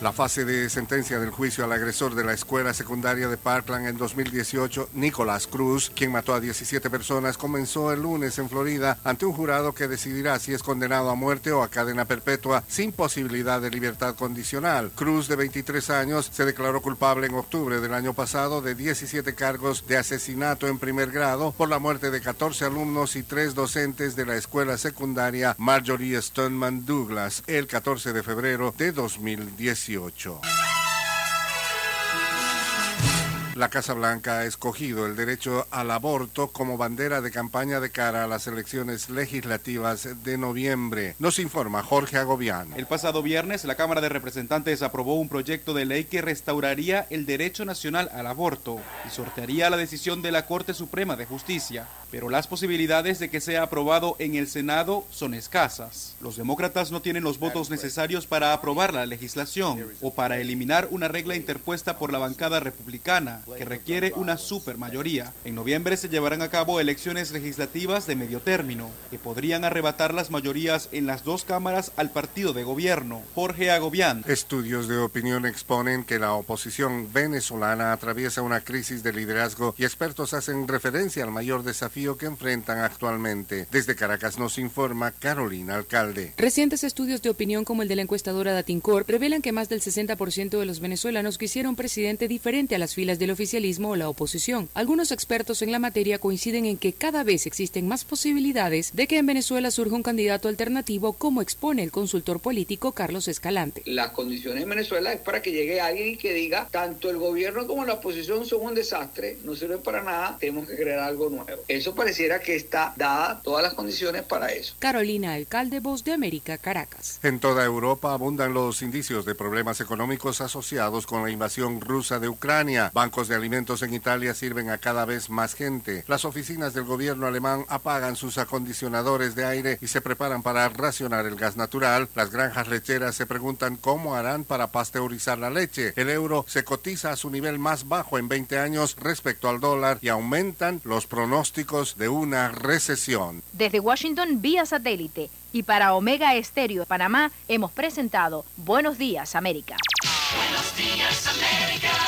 La fase de sentencia del juicio al agresor de la escuela secundaria de Parkland en 2018, Nicolás Cruz, quien mató a 17 personas, comenzó el lunes en Florida ante un jurado que decidirá si es condenado a muerte o a cadena perpetua sin posibilidad de libertad condicional. Cruz, de 23 años, se declaró culpable en octubre del año pasado de 17 cargos de asesinato en primer grado por la muerte de 14 alumnos y 3 docentes de la escuela secundaria Marjorie Stoneman Douglas el 14 de febrero de 2018. 18. La Casa Blanca ha escogido el derecho al aborto como bandera de campaña de cara a las elecciones legislativas de noviembre. Nos informa Jorge Agobián. El pasado viernes, la Cámara de Representantes aprobó un proyecto de ley que restauraría el derecho nacional al aborto y sortearía la decisión de la Corte Suprema de Justicia. Pero las posibilidades de que sea aprobado en el Senado son escasas. Los demócratas no tienen los votos necesarios para aprobar la legislación o para eliminar una regla interpuesta por la bancada republicana que requiere una supermayoría. En noviembre se llevarán a cabo elecciones legislativas de medio término, que podrían arrebatar las mayorías en las dos cámaras al partido de gobierno. Jorge Agobián. Estudios de opinión exponen que la oposición venezolana atraviesa una crisis de liderazgo y expertos hacen referencia al mayor desafío que enfrentan actualmente. Desde Caracas nos informa Carolina Alcalde. Recientes estudios de opinión como el de la encuestadora Datincorp revelan que más del 60% de los venezolanos quisieron un presidente diferente a las filas del oficialismo o la oposición. Algunos expertos en la materia coinciden en que cada vez existen más posibilidades de que en Venezuela surja un candidato alternativo, como expone el consultor político Carlos Escalante. Las condiciones en Venezuela es para que llegue alguien y que diga, tanto el gobierno como la oposición son un desastre, no sirven para nada, tenemos que crear algo nuevo. Eso pareciera que está dada todas las condiciones para eso. Carolina Alcalde, Voz de América, Caracas. En toda Europa abundan los indicios de problemas económicos asociados con la invasión rusa de Ucrania. Bancos de alimentos en Italia sirven a cada vez más gente. Las oficinas del gobierno alemán apagan sus acondicionadores de aire y se preparan para racionar el gas natural. Las granjas lecheras se preguntan cómo harán para pasteurizar la leche. El euro se cotiza a su nivel más bajo en 20 años respecto al dólar y aumentan los pronósticos de una recesión. Desde Washington vía satélite y para Omega Estéreo de Panamá hemos presentado Buenos Días América. Buenos días, América.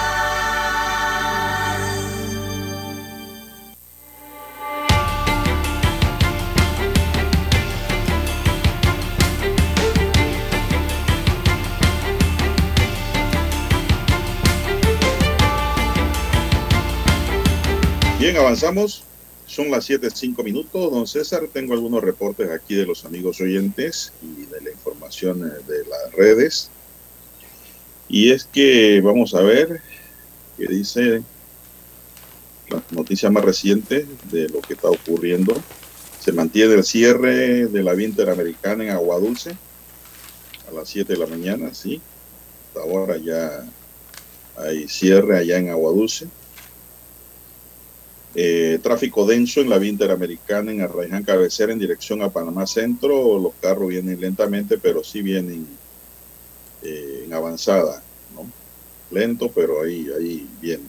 Bien, avanzamos. Son las 7.05 minutos. Don César, tengo algunos reportes aquí de los amigos oyentes y de la información eh, de las redes. Y es que vamos a ver qué dice la noticia más reciente de lo que está ocurriendo. Se mantiene el cierre de la vía interamericana en Agua Dulce a las 7 de la mañana, sí. Hasta ahora ya hay cierre allá en Agua Dulce. Eh, tráfico denso en la vía interamericana en Arraiján Cabecera en dirección a Panamá Centro. Los carros vienen lentamente, pero sí vienen eh, en avanzada. ¿no? Lento, pero ahí, ahí viene.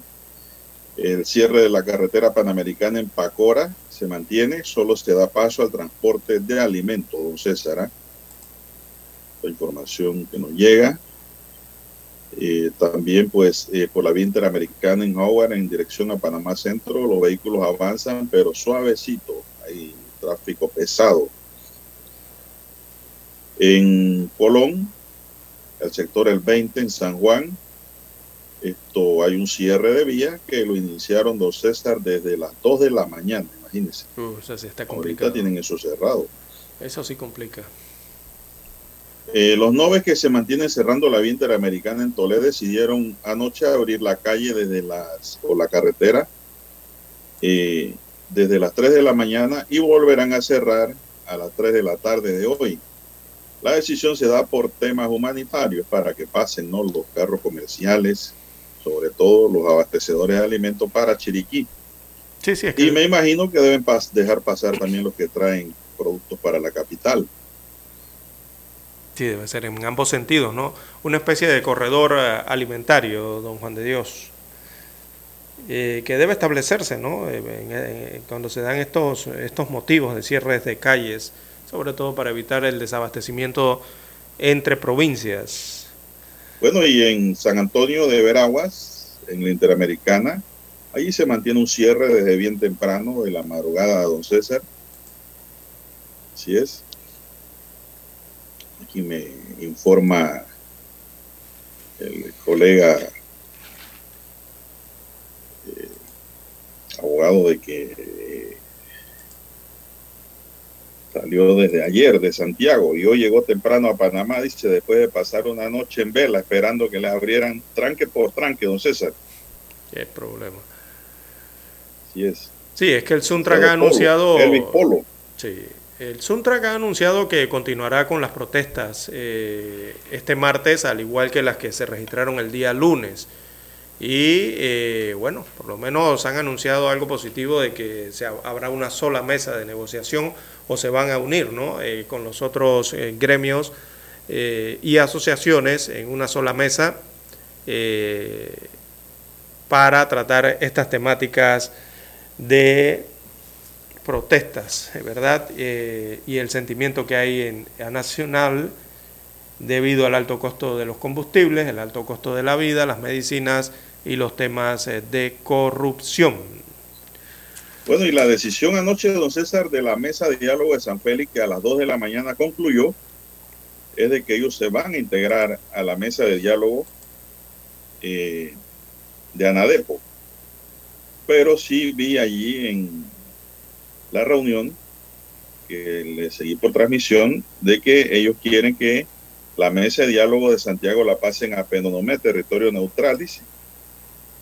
El cierre de la carretera panamericana en Pacora se mantiene, solo se da paso al transporte de alimentos, don César. ¿ah? La información que nos llega. Eh, también, pues, eh, por la vía interamericana en Howard, en dirección a Panamá Centro, los vehículos avanzan, pero suavecito. Hay tráfico pesado. En Colón, el sector El 20 en San Juan, esto hay un cierre de vía que lo iniciaron dos César desde las 2 de la mañana, imagínense. Uh, eso sí está Ahorita complicado. tienen eso cerrado. Eso sí complica. Eh, los noves que se mantienen cerrando la vía interamericana en Toledo decidieron anoche abrir la calle desde las, o la carretera eh, desde las 3 de la mañana y volverán a cerrar a las 3 de la tarde de hoy. La decisión se da por temas humanitarios para que pasen ¿no? los carros comerciales, sobre todo los abastecedores de alimentos para Chiriquí. Sí, sí, es Y me imagino que deben pas- dejar pasar también los que traen productos para la capital. Sí, debe ser en ambos sentidos, ¿no? Una especie de corredor eh, alimentario, don Juan de Dios, eh, que debe establecerse, ¿no? Eh, cuando se dan estos, estos motivos de cierres de calles, sobre todo para evitar el desabastecimiento entre provincias. Bueno, y en San Antonio de Veraguas, en la Interamericana, allí se mantiene un cierre desde bien temprano de la madrugada, don César. Así es. Aquí me informa el colega eh, abogado de que eh, salió desde ayer de Santiago y hoy llegó temprano a Panamá, dice, después de pasar una noche en vela esperando que le abrieran tranque por tranque, don César. Qué problema. Así es. Sí, es que el Suntrack ha anunciado... Elvis Polo. Sí, el Suntrack ha anunciado que continuará con las protestas eh, este martes, al igual que las que se registraron el día lunes. Y eh, bueno, por lo menos han anunciado algo positivo de que se, ha- habrá una sola mesa de negociación o se van a unir ¿no? Eh, con los otros gremios y asociaciones en una sola mesa para tratar estas temáticas de protestas, ¿verdad? Eh, y el sentimiento que hay en, a nacional debido al alto costo de los combustibles, el alto costo de la vida, las medicinas y los temas eh, de corrupción. Bueno, y la decisión anoche de don César de la mesa de diálogo de San Félix, que a las 2 de la mañana concluyó, es de que ellos se van a integrar a la mesa de diálogo eh, de Anadepo. Pero sí vi allí en la reunión, que le seguí por transmisión, de que ellos quieren que la mesa de diálogo de Santiago la pasen a Penonomé, territorio neutral, dice.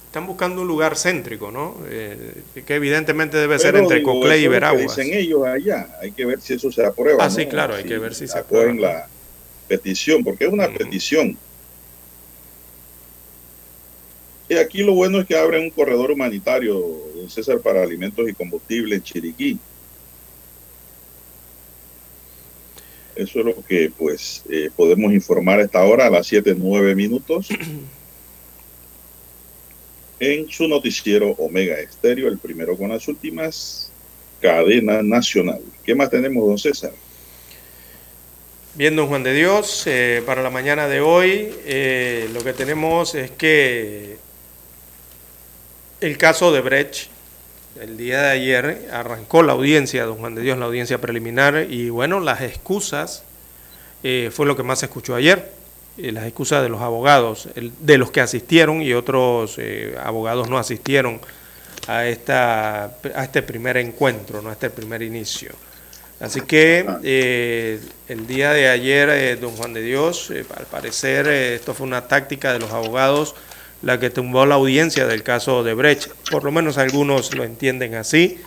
Están buscando un lugar céntrico, ¿no? Eh, que evidentemente debe ser entre digo, Coclé y Veraguas. Dicen ellos allá, hay que ver si eso se aprueba. Ah, sí, ¿no? claro, hay que ver si se aprueba. la petición, porque es una petición. Y aquí lo bueno es que abren un corredor humanitario, César, para alimentos y combustible en Chiriquí. Eso es lo que pues eh, podemos informar a esta hora, a las 7, 9 minutos, en su noticiero Omega Estéreo, el primero con las últimas, cadena nacional. ¿Qué más tenemos, don César? Bien, don Juan de Dios, eh, para la mañana de hoy eh, lo que tenemos es que el caso de Brecht, el día de ayer arrancó la audiencia, don Juan de Dios, la audiencia preliminar, y bueno, las excusas eh, fue lo que más se escuchó ayer, eh, las excusas de los abogados, de los que asistieron y otros eh, abogados no asistieron a, esta, a este primer encuentro, ¿no? a este primer inicio. Así que el día de ayer, don Juan de Dios, al parecer esto fue una táctica de los abogados la que tumbó la audiencia del caso de Brecht. Por lo menos algunos lo entienden así.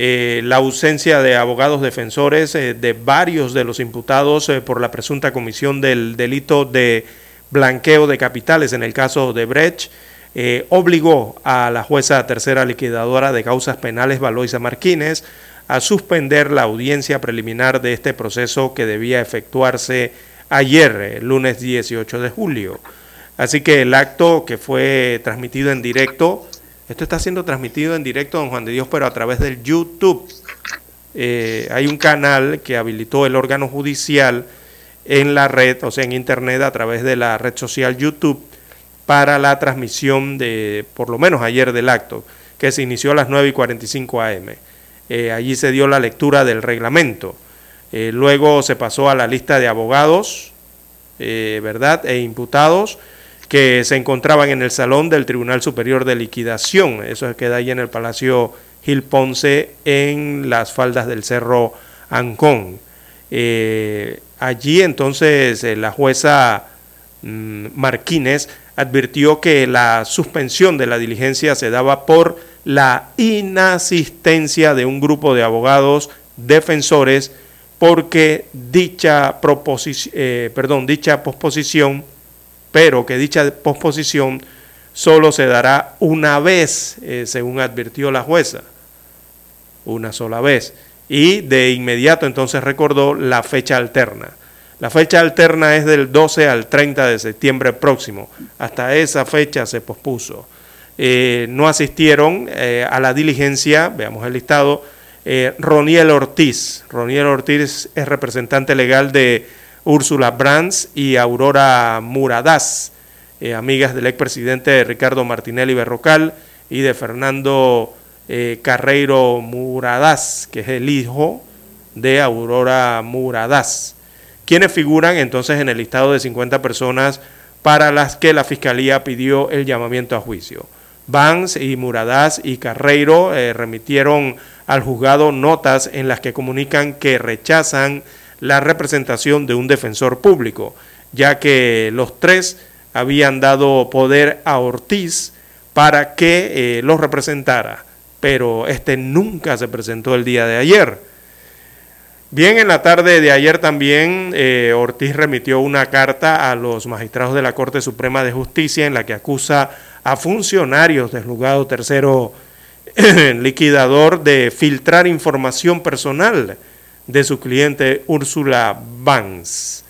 Eh, la ausencia de abogados defensores eh, de varios de los imputados eh, por la presunta comisión del delito de blanqueo de capitales en el caso de Brecht obligó a la jueza tercera liquidadora de causas penales, Valoisa Martínez, a suspender la audiencia preliminar de este proceso que debía efectuarse ayer, lunes 18 de julio. Así que el acto que fue transmitido en directo, esto está siendo transmitido en directo, don Juan de Dios, pero a través del YouTube. Eh, hay un canal que habilitó el órgano judicial en la red, o sea, en Internet, a través de la red social YouTube, para la transmisión de, por lo menos ayer del acto, que se inició a las 9 y 45 am. Eh, allí se dio la lectura del reglamento. Eh, luego se pasó a la lista de abogados, ¿verdad? E imputados que se encontraban en el salón del Tribunal Superior de Liquidación. Eso queda ahí en el Palacio Gil Ponce, en las faldas del Cerro Ancón. Eh, allí entonces eh, la jueza mm, Martínez advirtió que la suspensión de la diligencia se daba por la inasistencia de un grupo de abogados defensores porque dicha, eh, perdón, dicha posposición, pero que dicha posposición solo se dará una vez, eh, según advirtió la jueza, una sola vez. Y de inmediato entonces recordó la fecha alterna. La fecha alterna es del 12 al 30 de septiembre próximo. Hasta esa fecha se pospuso. Eh, no asistieron eh, a la diligencia, veamos el listado, Roniel Ortiz. Roniel Ortiz es representante legal de Úrsula Brands y Aurora Muradás, eh, amigas del expresidente Ricardo Martinelli Berrocal y de Fernando eh, Carreiro Muradás, que es el hijo de Aurora Muradás, quienes figuran entonces en el listado de 50 personas para las que la Fiscalía pidió el llamamiento a juicio. Vance y Muradás y Carreiro eh, remitieron al juzgado notas en las que comunican que rechazan la representación de un defensor público, ya que los tres habían dado poder a Ortiz para que eh, los representara, pero este nunca se presentó el día de ayer. Bien, en la tarde de ayer también eh, Ortiz remitió una carta a los magistrados de la Corte Suprema de Justicia en la que acusa a funcionarios del juzgado tercero liquidador de filtrar información personal de su cliente Úrsula Vance.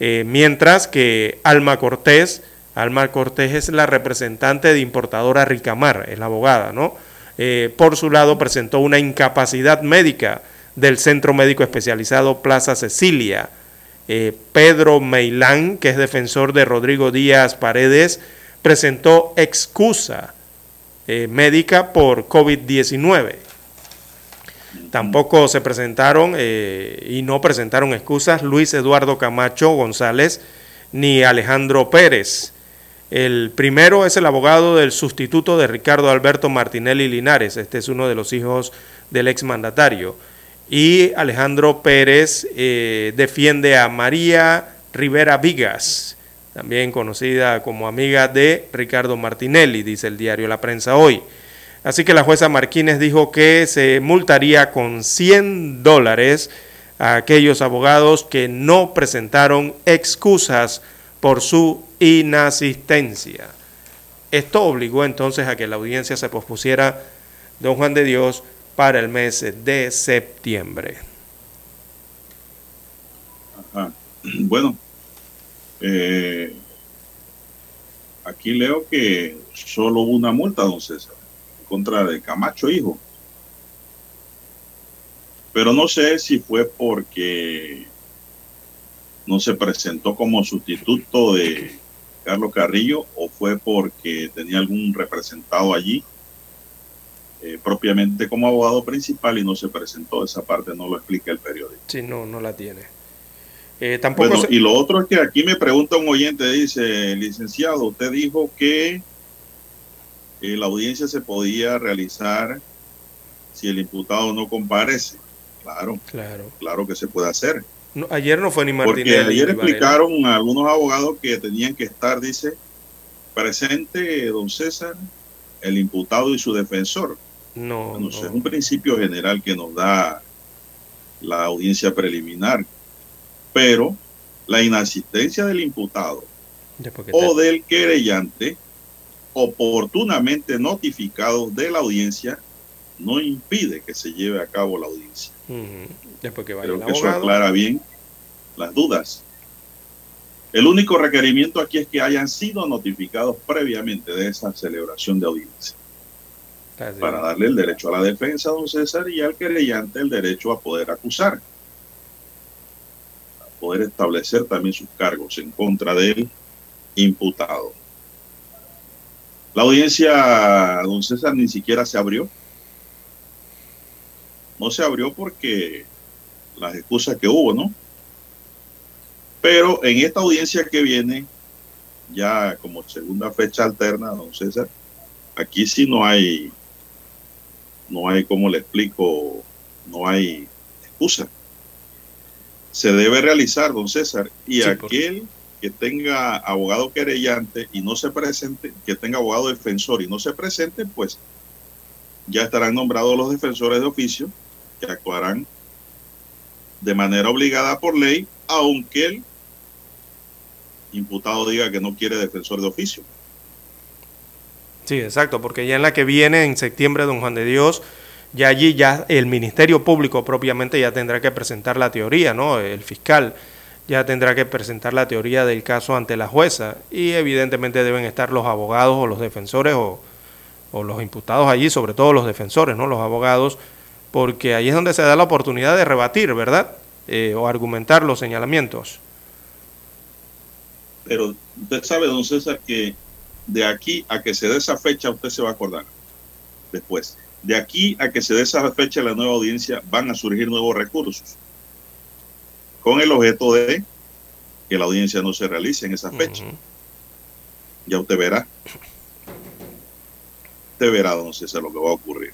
Eh, mientras que Alma Cortés, Alma Cortés es la representante de importadora Ricamar, es la abogada, ¿no? Eh, por su lado presentó una incapacidad médica del Centro Médico Especializado Plaza Cecilia. Eh, Pedro Meilán, que es defensor de Rodrigo Díaz Paredes, presentó excusa médica por COVID-19. Tampoco se presentaron eh, y no presentaron excusas Luis Eduardo Camacho González ni Alejandro Pérez. El primero es el abogado del sustituto de Ricardo Alberto Martinelli Linares, este es uno de los hijos del exmandatario. Y Alejandro Pérez eh, defiende a María Rivera Vigas, también conocida como amiga de Ricardo Martinelli, dice el diario La Prensa hoy. Así que la jueza Martínez dijo que se multaría con 100 dólares a aquellos abogados que no presentaron excusas por su inasistencia. Esto obligó entonces a que la audiencia se pospusiera, don Juan de Dios, para el mes de septiembre. Ajá. Bueno, eh, aquí leo que solo una multa, don César, contra de Camacho, hijo. Pero no sé si fue porque no se presentó como sustituto de Carlos Carrillo o fue porque tenía algún representado allí eh, propiamente como abogado principal y no se presentó. Esa parte no lo explica el periódico. Sí, no, no la tiene. Eh, tampoco Bueno, se- y lo otro es que aquí me pregunta un oyente, dice, licenciado, usted dijo que eh, la audiencia se podía realizar si el imputado no comparece. Claro, Claro. claro que se puede hacer. No, ayer no fue ni Porque Martinelli. ayer ni explicaron a algunos abogados que tenían que estar, dice, presente don César, el imputado y su defensor. No, no. es un principio general que nos da la audiencia preliminar. Pero la inasistencia del imputado o del querellante oportunamente notificado de la audiencia no impide que se lleve a cabo la audiencia. Después que Creo que eso aclara bien las dudas. El único requerimiento aquí es que hayan sido notificados previamente de esa celebración de audiencia Así para darle el derecho a la defensa don César y al querellante el derecho a poder acusar, a poder establecer también sus cargos en contra del imputado. La audiencia, don César, ni siquiera se abrió. No se abrió porque las excusas que hubo, ¿no? Pero en esta audiencia que viene, ya como segunda fecha alterna, don César, aquí sí no hay, no hay, como le explico, no hay excusa. Se debe realizar, don César, y Sí, por- aquel que tenga abogado querellante y no se presente, que tenga abogado defensor y no se presente, pues ya estarán nombrados los defensores de oficio que actuarán de manera obligada por ley, aunque el imputado diga que no quiere defensor de oficio. Sí, exacto, porque ya en la que viene en septiembre, don Juan de Dios, ya allí ya el Ministerio Público propiamente ya tendrá que presentar la teoría, ¿no? El fiscal ya tendrá que presentar la teoría del caso ante la jueza y evidentemente deben estar los abogados o los defensores o, o los imputados allí, sobre todo los defensores, ¿no? Los abogados, porque ahí es donde se da la oportunidad de rebatir, ¿verdad? Eh, o argumentar los señalamientos. Pero usted sabe, don César, que de aquí a que se dé esa fecha, usted se va a acordar después. De aquí a que se dé esa fecha la nueva audiencia, van a surgir nuevos recursos con el objeto de que la audiencia no se realice en esa fecha. Ya usted verá. usted verá, don César, lo que va a ocurrir.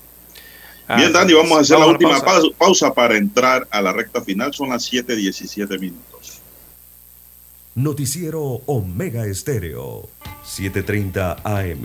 Ah, Bien, Dani, vamos a hacer vamos la última pausa. pausa. pausa para entrar a la recta final. Son las 7:17 minutos. Noticiero Omega Estéreo, 7:30 AM.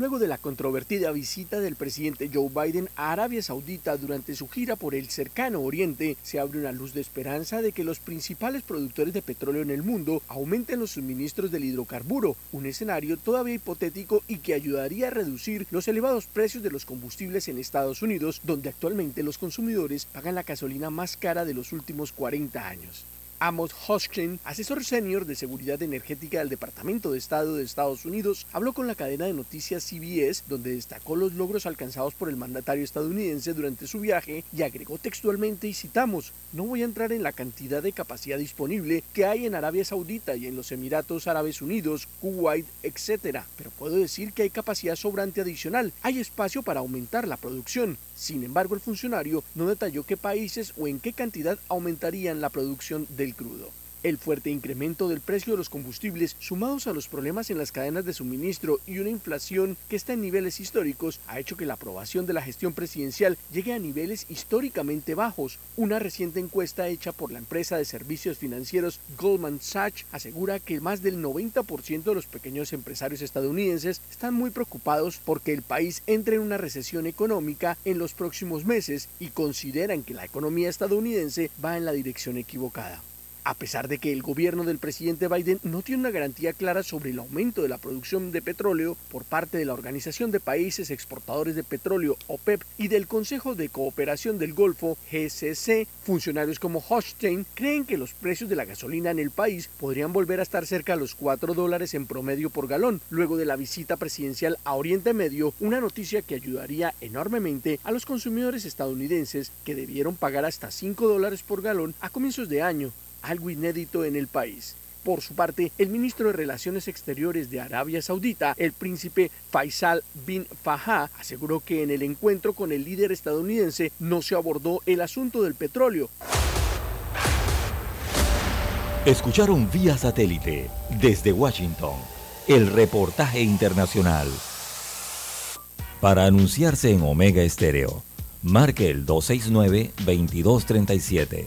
Luego de la controvertida visita del presidente Joe Biden a Arabia Saudita durante su gira por el cercano Oriente, se abre una luz de esperanza de que los principales productores de petróleo en el mundo aumenten los suministros del hidrocarburo, un escenario todavía hipotético y que ayudaría a reducir los elevados precios de los combustibles en Estados Unidos, donde actualmente los consumidores pagan la gasolina más cara de los últimos 40 años. Amos Hochstein, asesor senior de seguridad energética del Departamento de Estado de Estados Unidos, habló con la cadena de noticias CBS, donde destacó los logros alcanzados por el mandatario estadounidense durante su viaje y agregó textualmente y citamos, no voy a entrar en la cantidad de capacidad disponible que hay en Arabia Saudita y en los Emiratos Árabes Unidos, Kuwait, etc. Pero puedo decir que hay capacidad sobrante adicional, hay espacio para aumentar la producción. Sin embargo, el funcionario no detalló qué países o en qué cantidad aumentarían la producción del crudo. El fuerte incremento del precio de los combustibles, sumados a los problemas en las cadenas de suministro y una inflación que está en niveles históricos, ha hecho que la aprobación de la gestión presidencial llegue a niveles históricamente bajos. Una reciente encuesta hecha por la empresa de servicios financieros Goldman Sachs asegura que más del 90% de los pequeños empresarios estadounidenses están muy preocupados porque el país entre en una recesión económica en los próximos meses y consideran que la economía estadounidense va en la dirección equivocada. A pesar de que el gobierno del presidente Biden no tiene una garantía clara sobre el aumento de la producción de petróleo por parte de la Organización de Países Exportadores de Petróleo, OPEP, y del Consejo de Cooperación del Golfo, GCC, funcionarios como Hochstein creen que los precios de la gasolina en el país podrían volver a estar cerca de los 4 dólares en promedio por galón, luego de la visita presidencial a Oriente Medio, una noticia que ayudaría enormemente a los consumidores estadounidenses que debieron pagar hasta 5 dólares por galón a comienzos de año algo inédito en el país. Por su parte, el ministro de Relaciones Exteriores de Arabia Saudita, el príncipe Faisal bin Fahad, aseguró que en el encuentro con el líder estadounidense no se abordó el asunto del petróleo. Escucharon vía satélite desde Washington el reportaje internacional. Para anunciarse en Omega Estéreo, marque el 269-2237.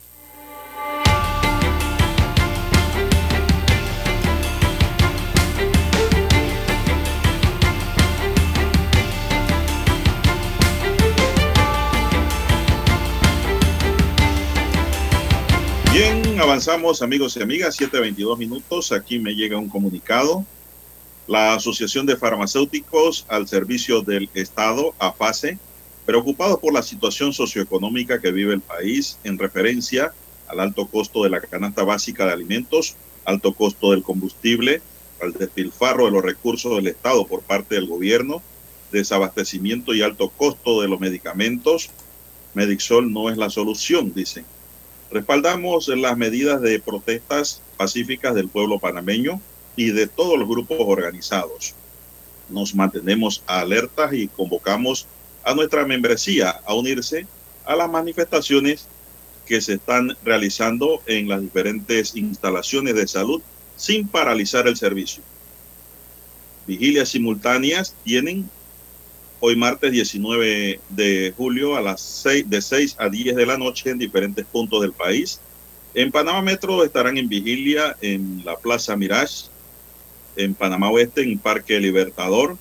Avanzamos amigos y amigas, 7.22 minutos. Aquí me llega un comunicado. La Asociación de Farmacéuticos al Servicio del Estado, AFASE, preocupados por la situación socioeconómica que vive el país en referencia al alto costo de la canasta básica de alimentos, alto costo del combustible, al despilfarro de los recursos del Estado por parte del gobierno, desabastecimiento y alto costo de los medicamentos, Medixol no es la solución, dicen. Respaldamos las medidas de protestas pacíficas del pueblo panameño y de todos los grupos organizados. Nos mantenemos alertas y convocamos a nuestra membresía a unirse a las manifestaciones que se están realizando en las diferentes instalaciones de salud sin paralizar el servicio. Vigilias simultáneas tienen hoy martes 19 de julio a las 6, de 6 a 10 de la noche en diferentes puntos del país. En Panamá Metro estarán en vigilia en la Plaza Mirage, en Panamá Oeste en Parque Libertador,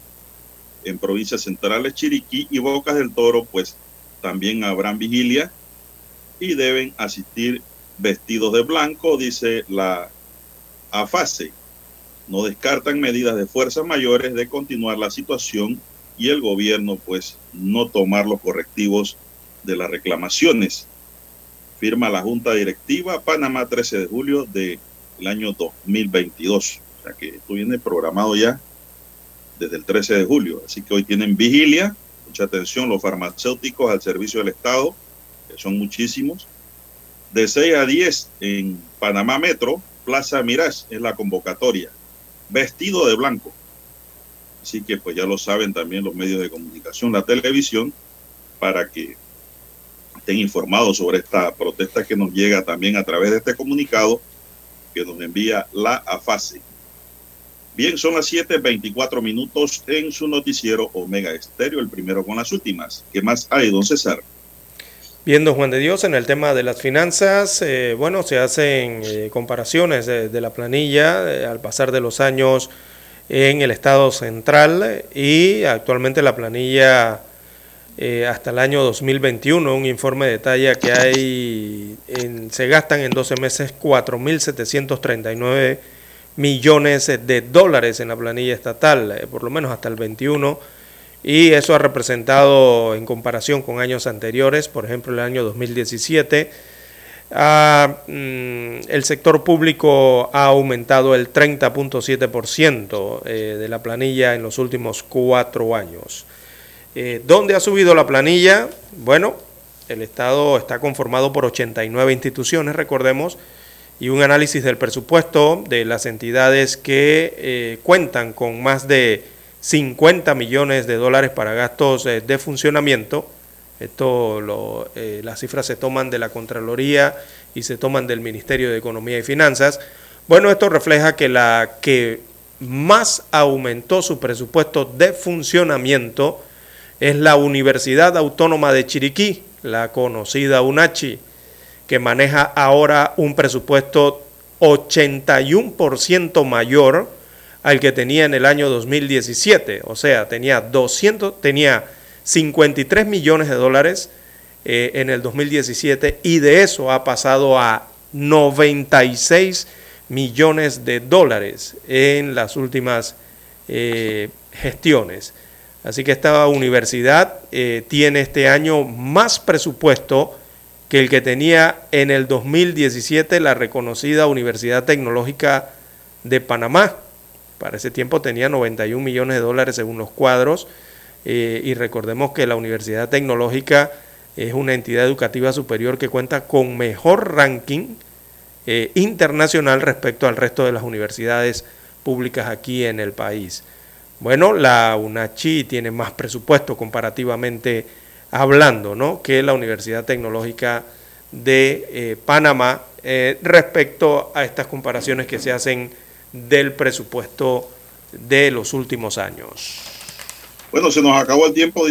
en provincias centrales Chiriquí y Bocas del Toro, pues también habrán vigilia y deben asistir vestidos de blanco, dice la AFASE. No descartan medidas de fuerzas mayores de continuar la situación y el gobierno pues no tomar los correctivos de las reclamaciones. Firma la Junta Directiva Panamá 13 de julio del año 2022. O sea que esto viene programado ya desde el 13 de julio. Así que hoy tienen vigilia. Mucha atención los farmacéuticos al servicio del Estado, que son muchísimos. De 6 a 10 en Panamá Metro, Plaza Mirage es la convocatoria. Vestido de blanco. Así que pues ya lo saben también los medios de comunicación, la televisión, para que estén informados sobre esta protesta que nos llega también a través de este comunicado que nos envía la AFASE. Bien, son las 7:24 minutos en su noticiero Omega Estéreo, el primero con las últimas. ¿Qué más hay, don César? Viendo Juan de Dios en el tema de las finanzas, eh, bueno, se hacen eh, comparaciones de, la planilla eh, al pasar de los años en el Estado central y actualmente la planilla eh, hasta el año 2021, un informe detalla que hay, en, se gastan en 12 meses 4.739 millones de dólares en la planilla estatal, eh, por lo menos hasta el 21, y eso ha representado en comparación con años anteriores, por ejemplo el año 2017, Mm, el sector público ha aumentado el 30.7% eh, de la planilla en los últimos cuatro años. Eh, ¿Dónde ha subido la planilla? Bueno, el Estado está conformado por 89 instituciones, recordemos, y un análisis del presupuesto de las entidades que eh, cuentan con más de 50 millones de dólares para gastos de funcionamiento esto lo, eh, las cifras se toman de la Contraloría y se toman del Ministerio de Economía y Finanzas. Bueno, esto refleja que la que más aumentó su presupuesto de funcionamiento es la Universidad Autónoma de Chiriquí, la conocida UNACHI, que maneja ahora un presupuesto 81% mayor al que tenía en el año 2017, o sea, tenía 200 tenía 53 millones de dólares eh, en el 2017 y de eso ha pasado a 96 millones de dólares en las últimas eh, gestiones. Así que esta universidad eh, tiene este año más presupuesto que el que tenía en el 2017 la reconocida Universidad Tecnológica de Panamá. Para ese tiempo tenía 91 millones de dólares según los cuadros eh, y recordemos que la Universidad Tecnológica es una entidad educativa superior que cuenta con mejor ranking eh, internacional respecto al resto de las universidades públicas aquí en el país. Bueno, la UNACHI tiene más presupuesto comparativamente hablando, ¿no? Que la Universidad Tecnológica de eh, Panamá respecto a estas comparaciones que se hacen del presupuesto de los últimos años. Bueno, se nos acabó el tiempo.